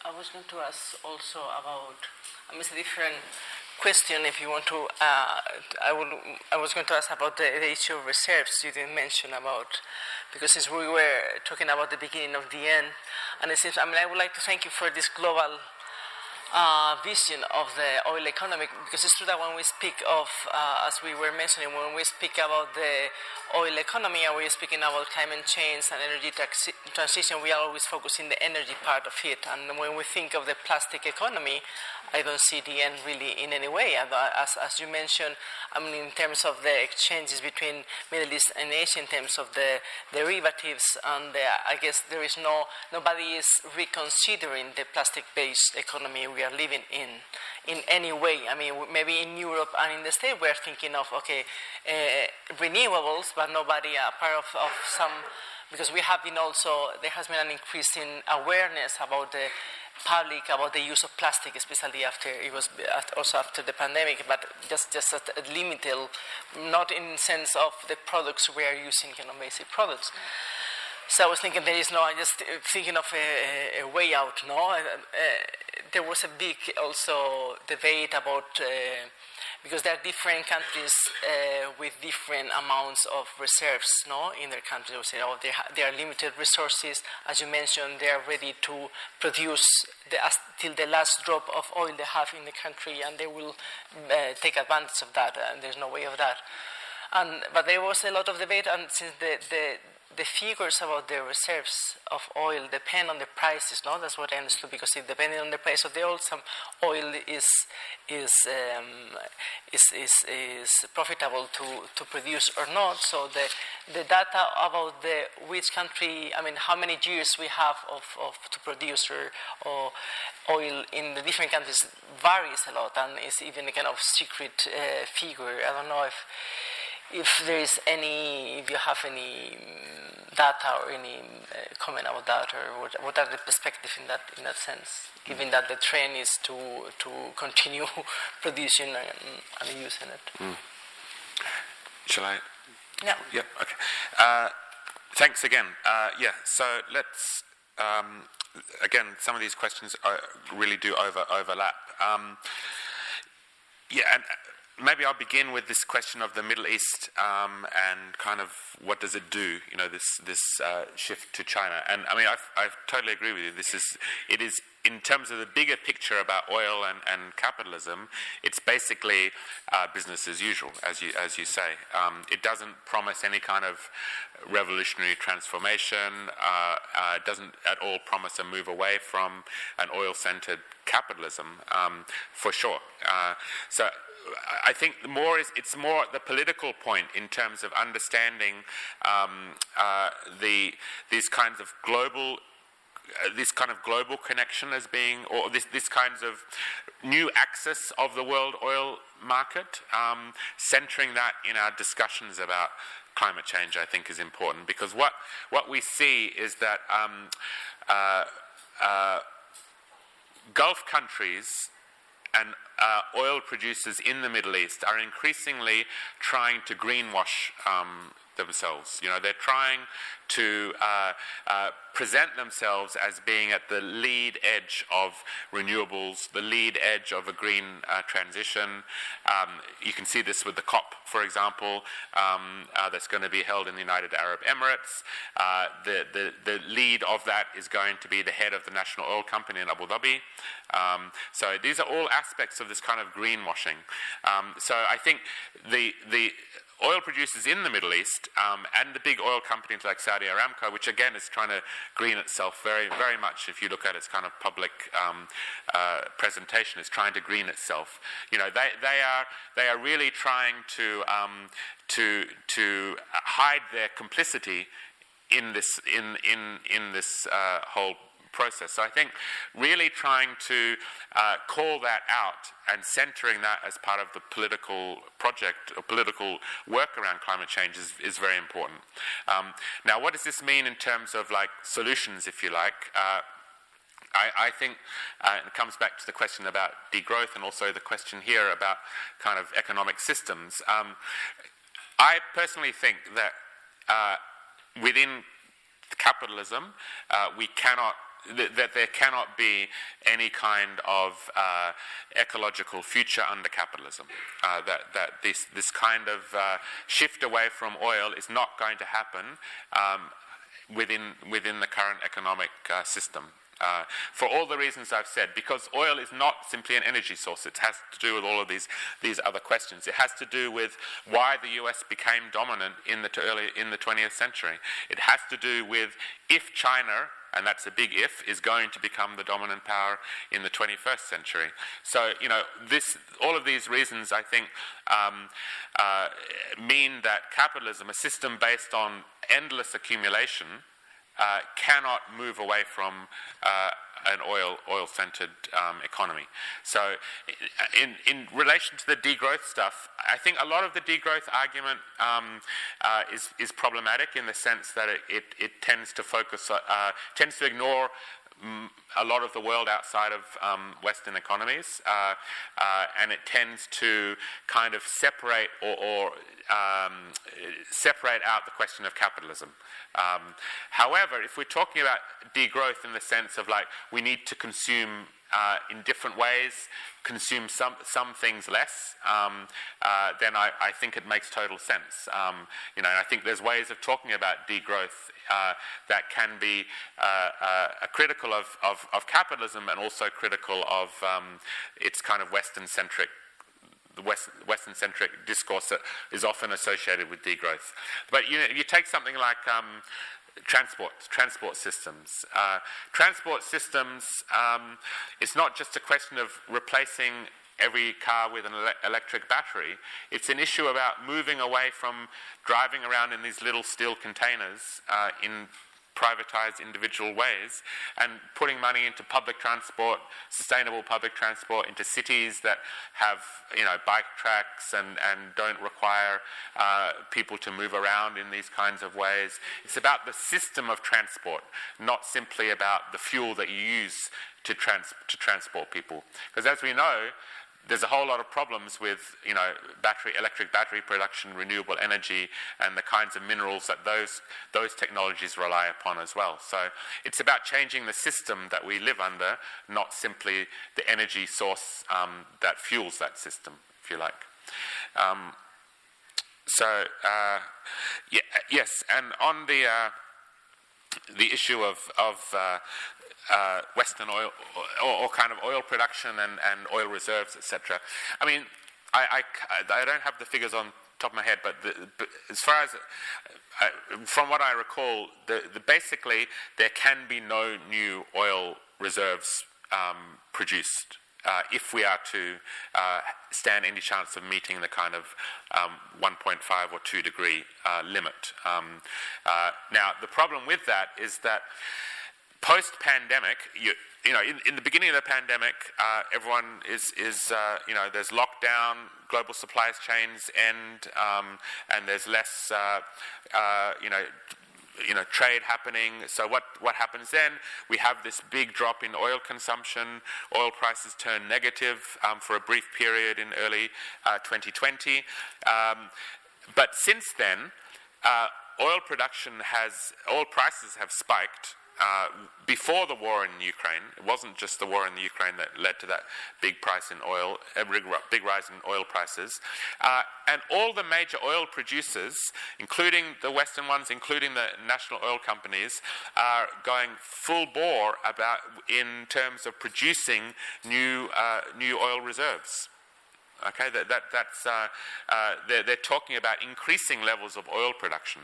I was going to ask also about, mean, it's a different question if you want to. Uh, I, will, I was going to ask about the, the, issue of reserves you didn't mention about, because since we were talking about the beginning of the end, and it seems, I mean, I would like to thank you for this global uh, vision of the oil economy because it's true that when we speak of, uh, as we were mentioning, when we speak about the oil economy and we're speaking about climate change and energy transition, we are always focusing the energy part of it. And when we think of the plastic economy, I don't see the end really in any way. As, as you mentioned, I mean, in terms of the exchanges between Middle East and Asia, in terms of the derivatives, and the, I guess there is no nobody is reconsidering the plastic-based economy we are living in in any way. I mean, maybe in Europe and in the States, we're thinking of okay, uh, renewables, but nobody a part of, of some because we have been also there has been an increase in awareness about the public about the use of plastic, especially after it was also after the pandemic, but just just at limited, not in sense of the products we are using, you know, basic products. So I was thinking there is no, I'm just thinking of a, a way out. No, uh, uh, there was a big also debate about. Uh, because there are different countries uh, with different amounts of reserves no, in their countries. Say, oh, they, ha- they are limited resources. As you mentioned, they are ready to produce the, uh, till the last drop of oil they have in the country, and they will uh, take advantage of that, and there's no way of that. And, but there was a lot of debate, and since the, the, the figures about the reserves of oil depend on the prices. No, that's what I understood because it depending on the price of the oil, some oil is is um, is, is, is profitable to, to produce or not. So the the data about the which country, I mean, how many years we have of, of to produce or, or oil in the different countries varies a lot, and is even a kind of secret uh, figure. I don't know if if there is any, if you have any mm, data or any uh, comment about that, or what, what are the perspectives in that in that sense, given that the trend is to to continue *laughs* producing and, and using it. Mm. Shall I? Yeah. Yep. Okay. Uh, thanks again. Uh, yeah. So let's. Um, again, some of these questions are, really do over overlap. Um, yeah, and maybe I'll begin with this question of the Middle East um, and kind of what does it do? You know, this this uh, shift to China. And I mean, I, I totally agree with you. This is it is in terms of the bigger picture about oil and, and capitalism, it's basically uh, business as usual, as you as you say. Um, it doesn't promise any kind of revolutionary transformation. Uh, uh, doesn't at all promise a move away from an oil-centered capitalism, um, for sure. Uh, so I think more is, it's more at the political point in terms of understanding um, uh, the these kinds of global. Uh, this kind of global connection as being, or this, this kinds of new access of the world oil market, um, centering that in our discussions about climate change, I think is important because what, what we see is that um, uh, uh Gulf countries and uh, oil producers in the Middle East are increasingly trying to greenwash um, themselves. You know, they're trying to uh, uh, present themselves as being at the lead edge of renewables, the lead edge of a green uh, transition. Um, you can see this with the COP, for example, um, uh, that's going to be held in the United Arab Emirates. Uh, the, the, the lead of that is going to be the head of the national oil company in Abu Dhabi. Um, so these are all aspects of this kind of greenwashing. Um, so I think the, the oil producers in the Middle East um, and the big oil companies like Saudi Aramco, which again is trying to green itself very, very much. If you look at its kind of public um, uh, presentation, is trying to green itself. You know, they, they are they are really trying to um, to to hide their complicity in this in in in this uh, whole process. So I think really trying to uh, call that out and centering that as part of the political project or political work around climate change is, is very important. Um, now, what does this mean in terms of like solutions, if you like? Uh, I, I, think uh, it comes back to the question about degrowth and also the question here about kind of economic systems. Um, I personally think that uh, within capitalism, uh, we cannot that, that there cannot be any kind of uh, ecological future under capitalism. Uh, that that this this kind of uh, shift away from oil is not going to happen um, within within the current economic uh, system. Uh, for all the reasons I've said, because oil is not simply an energy source. It has to do with all of these, these other questions. It has to do with why the US became dominant in the, early, in the 20th century. It has to do with if China and that's a big if, is going to become the dominant power in the 21st century. So, you know, this, all of these reasons, I think, um, uh, mean that capitalism, a system based on endless accumulation, uh, cannot move away from uh, an oil oil centered um, economy. So, in in relation to the degrowth stuff, I think a lot of the degrowth argument um, uh, is is problematic in the sense that it it, it tends to focus uh, tends to ignore a lot of the world outside of um, Western economies, uh, uh, and it tends to kind of separate or, or um, separate out the question of capitalism. Um, however, if we're talking about degrowth in the sense of like we need to consume uh, in different ways, consume some, some things less, um, uh, then I, I, think it makes total sense. Um, you know, I think there's ways of talking about degrowth uh, that can be uh, uh, critical of, of, of, capitalism and also critical of um, its kind of Western-centric the West, Western-centric discourse that is often associated with degrowth. But you know, you take something like um, transport, transport systems. Uh, transport systems, um, it's not just a question of replacing every car with an ele- electric battery. It's an issue about moving away from driving around in these little steel containers uh, in privatized individual ways and putting money into public transport, sustainable public transport, into cities that have you know bike tracks and, and don't require uh, people to move around in these kinds of ways. It's about the system of transport, not simply about the fuel that you use to, trans- to transport people. Because as we know, there's a whole lot of problems with you know battery electric battery production renewable energy and the kinds of minerals that those those technologies rely upon as well. So it's about changing the system that we live under not simply the energy source um, that fuels that system if you like. Um, so uh, yeah, yes, and on the uh, the issue of of uh, uh Western oil or, or, kind of oil production and, and oil reserves, etc. I mean, I, I, I, don't have the figures on top of my head, but, the, but as far as uh, from what I recall, the, the basically there can be no new oil reserves um, produced uh, if we are to uh, stand any chance of meeting the kind of um, 1.5 or 2 degree uh, limit. Um, uh, now, the problem with that is that post pandemic, you, you, know, in, in, the beginning of the pandemic, uh, everyone is, is uh, you know, there's lockdown, global supply chains end, um, and there's less, you know, you know, trade happening. So what, what happens then? We have this big drop in oil consumption. Oil prices turn negative um, for a brief period in early uh, 2020. Um, but since then, uh, oil production has, oil prices have spiked uh, before the war in Ukraine, it wasn't just the war in the Ukraine that led to that big price in oil, big rise in oil prices. Uh, and all the major oil producers, including the Western ones, including the national oil companies, are going full bore about in terms of producing new uh, new oil reserves. Okay, that, that that's uh, uh, they're, they're, talking about increasing levels of oil production.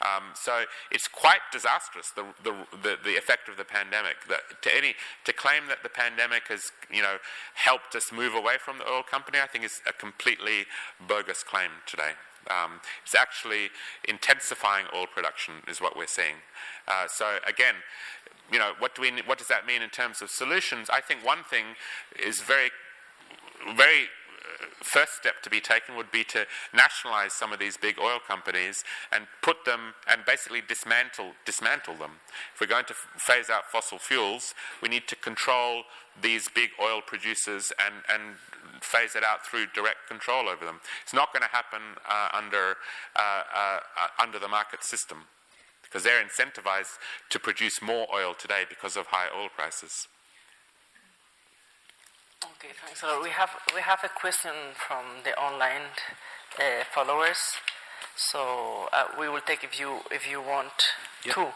Um, so it's quite disastrous the, the, the, the, effect of the pandemic. That to any to claim that the pandemic has you know helped us move away from the oil company, I think is a completely bogus claim today. Um, it's actually intensifying oil production, is what we're seeing. Uh, so again, you know, what do we? What does that mean in terms of solutions? I think one thing is very, very first step to be taken would be to nationalize some of these big oil companies and put them and basically dismantle dismantle them. If we're going to phase out fossil fuels, we need to control these big oil producers and, and phase it out through direct control over them. It's not going to happen uh, under uh, uh, under the market system because they're incentivized to produce more oil today because of high oil prices. Okay, thanks a lot. We have we have a question from the online uh, followers, so uh, we will take if you if you want yep. two.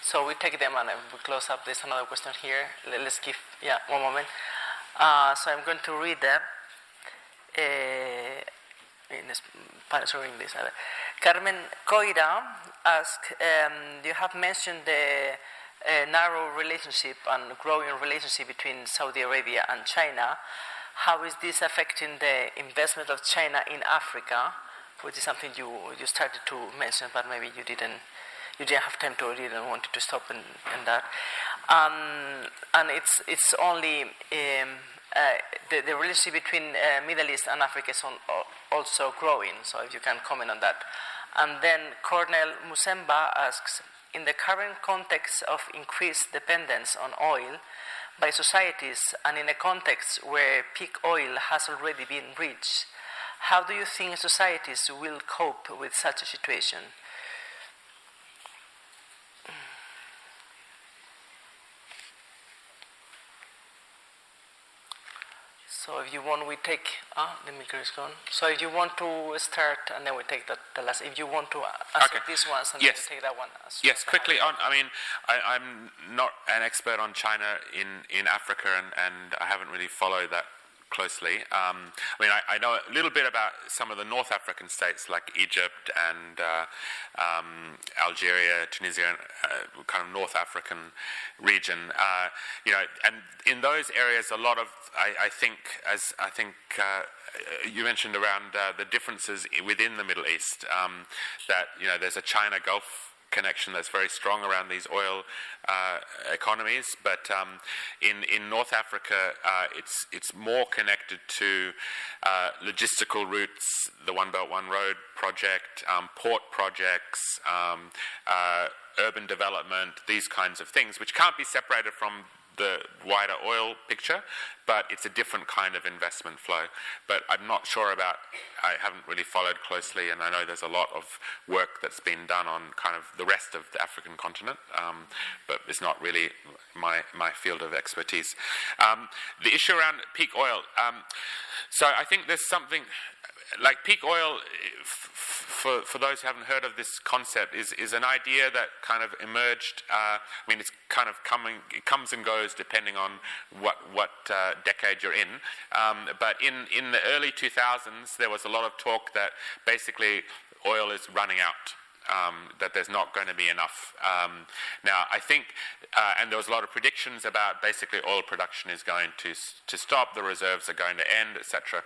So we take them and we close up. There's another question here. Let's give yeah one moment. Uh, so I'm going to read them. Uh, in Spanish or English. Carmen Coira asked, um, you have mentioned the a narrow relationship and growing relationship between Saudi Arabia and China. How is this affecting the investment of China in Africa, which is something you, you started to mention, but maybe you didn't you didn't have time to or didn't want to stop in, in that. Um, and it's it's only um, uh, the, the relationship between uh, Middle East and Africa is on, also growing. So if you can comment on that. And then Cornel Musemba asks, in the current context of increased dependence on oil by societies and in a context where peak oil has already been reached, how do you think societies will cope with such a situation? So if you want, we take. Ah, the maker is gone. So if you want to start, and then we take the, the last. If you want to answer okay. this one, and yes. then take that one. Yes, quickly on. I mean, I, am not an expert on China in, in Africa, and, and I haven't really followed that closely. Um, I mean, I, I, know a little bit about some of the North African states like Egypt and uh, um, Algeria, Tunisia, uh, kind of North African region. Uh, you know, and in those areas, a lot of I, I think, as I think uh, you mentioned around uh, the differences within the Middle East, um, that you know there's a China Gulf connection that's very strong around these oil uh, economies. But um, in in North Africa, uh, it's it's more connected to uh, logistical routes, the One Belt One Road project, um, port projects. Um, uh, urban development, these kinds of things, which can't be separated from the wider oil picture, but it's a different kind of investment flow. But I'm not sure about, I haven't really followed closely, and I know there's a lot of work that's been done on kind of the rest of the African continent, um, but it's not really my, my field of expertise. Um, the issue around peak oil. Um, so I think there's something like peak oil, for, for those who haven't heard of this concept, is, is an idea that kind of emerged. Uh, I mean, it's kind of coming, it comes and goes depending on what, what uh, decade you're in. Um, but in, in the early 2000s, there was a lot of talk that basically oil is running out um, that there's not going to be enough. Um, now, I think, uh, and there was a lot of predictions about basically oil production is going to to stop, the reserves are going to end, etc.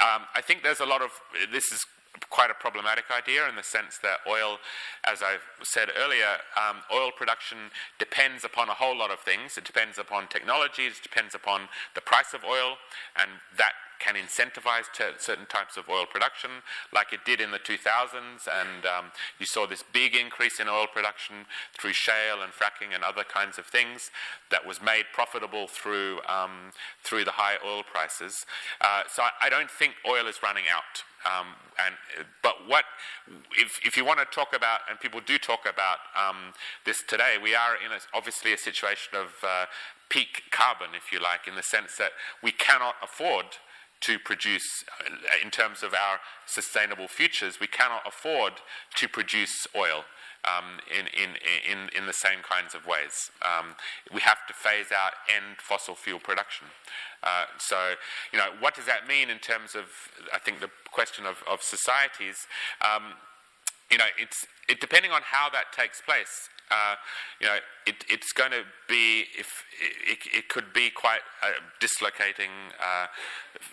Um, I think there's a lot of this is quite a problematic idea in the sense that oil, as I said earlier, um, oil production depends upon a whole lot of things. It depends upon technologies, it depends upon the price of oil, and that can incentivize certain types of oil production, like it did in the 2000s. And um, you saw this big increase in oil production through shale and fracking and other kinds of things that was made profitable through, um, through the high oil prices. Uh, so I, I, don't think oil is running out. Um, and, but what, if, if you want to talk about, and people do talk about um, this today, we are in a, obviously a situation of uh, peak carbon, if you like, in the sense that we cannot afford to produce, uh, in terms of our sustainable futures, we cannot afford to produce oil. Um, in, in, in, in the same kinds of ways. Um, we have to phase out end fossil fuel production. Uh, so, you know, what does that mean in terms of, I think, the question of, of societies? Um, you know, it's it, depending on how that takes place uh, you know, it, it's going to be if it, it, could be quite a dislocating uh,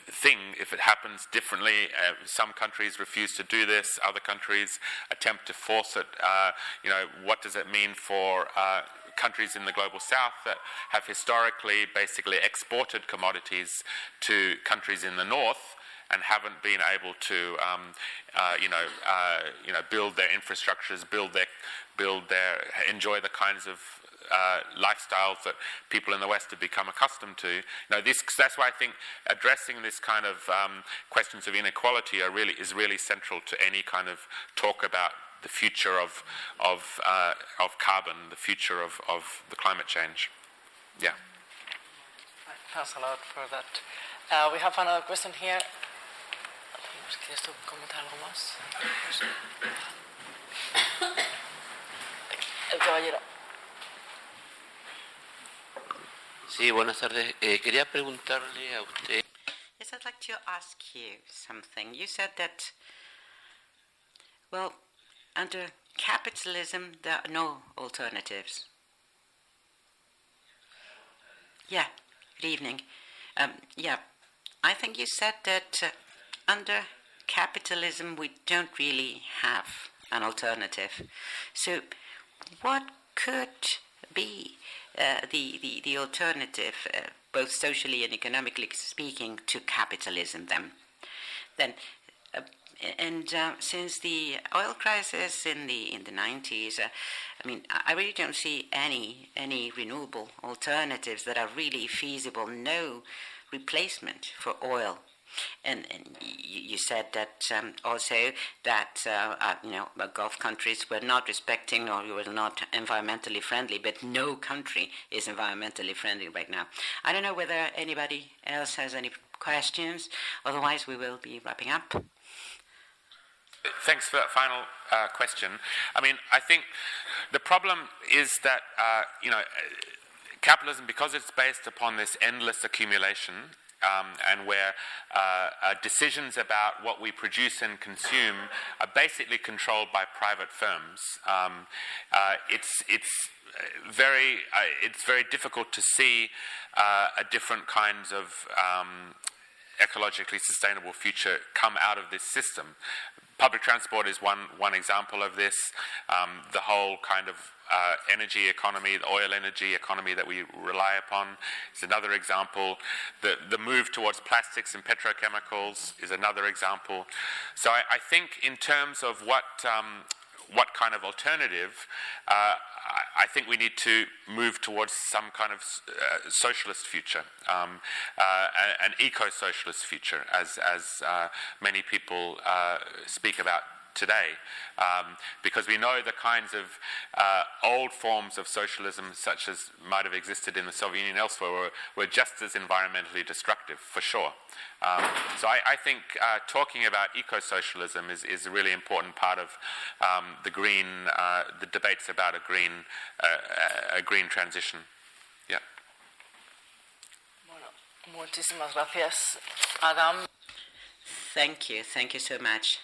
thing if it happens differently. Uh, some countries refuse to do this; other countries attempt to force it. Uh, you know, what does it mean for uh, countries in the global south that have historically basically exported commodities to countries in the north? And haven't been able to, um, uh, you know, uh, you know, build their infrastructures, build their, build their, enjoy the kinds of uh, lifestyles that people in the West have become accustomed to. You know, this, that's why I think addressing this kind of um, questions of inequality are really, is really central to any kind of talk about the future of, of, uh, of carbon, the future of, of the climate change. Yeah. Thanks a lot for that. Uh, we have another question here. ¿Quieres tú comentar algo más? *coughs* El caballero. Sí, buenas tardes. Eh, quería preguntarle a usted. Yes, I'd like to ask you something. You said that, well, under capitalism, there are no alternatives. Yeah, good evening. Um, yeah, I think you said that uh, under capitalism, we don't really have an alternative. So, what could be uh, the, the, the alternative, uh, both socially and economically speaking, to capitalism then? Then, uh, and uh, since the oil crisis in the in the 90s, uh, I mean, I really don't see any any renewable alternatives that are really feasible. No replacement for oil and, and you, said that um, also that uh, uh, you know Gulf countries were not respecting or were not environmentally friendly, but no country is environmentally friendly right now. I don't know whether anybody else has any questions. Otherwise, we will be wrapping up. Thanks for that final uh, question. I mean, I think the problem is that uh, you know capitalism, because it's based upon this endless accumulation um, and where uh, uh, decisions about what we produce and consume are basically controlled by private firms. Um, uh, it's it's very uh, it's very difficult to see uh, a different kinds of um, ecologically sustainable future come out of this system. Public transport is one, one example of this. Um, the whole kind of uh, energy economy, the oil energy economy that we rely upon is another example. The, the move towards plastics and petrochemicals is another example. So I, I think in terms of what, um, what kind of alternative, uh, I think we need to move towards some kind of uh, socialist future, um, uh, an eco-socialist future, as as uh, many people uh, speak about today, um, because we know the kinds of uh, old forms of socialism, such as might have existed in the Soviet Union elsewhere, were, were just as environmentally destructive, for sure. Um, so I, I think uh, talking about eco-socialism is, is a really important part of um, the green, uh, the debates about a green, uh, a green transition. Yeah. Bueno, muchísimas gracias, Adam. Thank you. Thank you so much.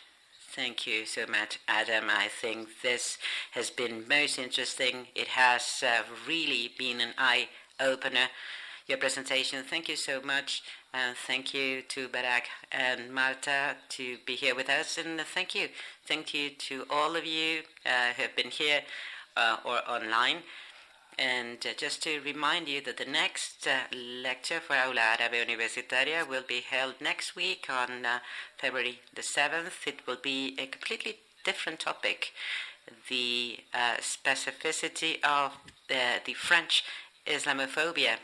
Thank you so much, Adam. I think this has been most interesting. It has uh, really been an eye opener. Your presentation, thank you so much. And thank you to Barah and Marta to be here with us. And thank you. Thank you to all of you uh, who have been here uh, or online. And uh, just to remind you that the next uh, lecture for Aula Árabe Universitaria will be held next week on uh, February the 7th. It will be a completely different topic the uh, specificity of the, the French Islamophobia.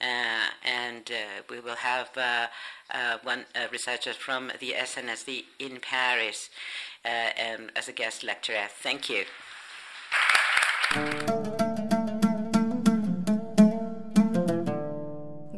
Uh, and uh, we will have one researcher from the SNSD in Paris um, as a guest lecturer. Thank you.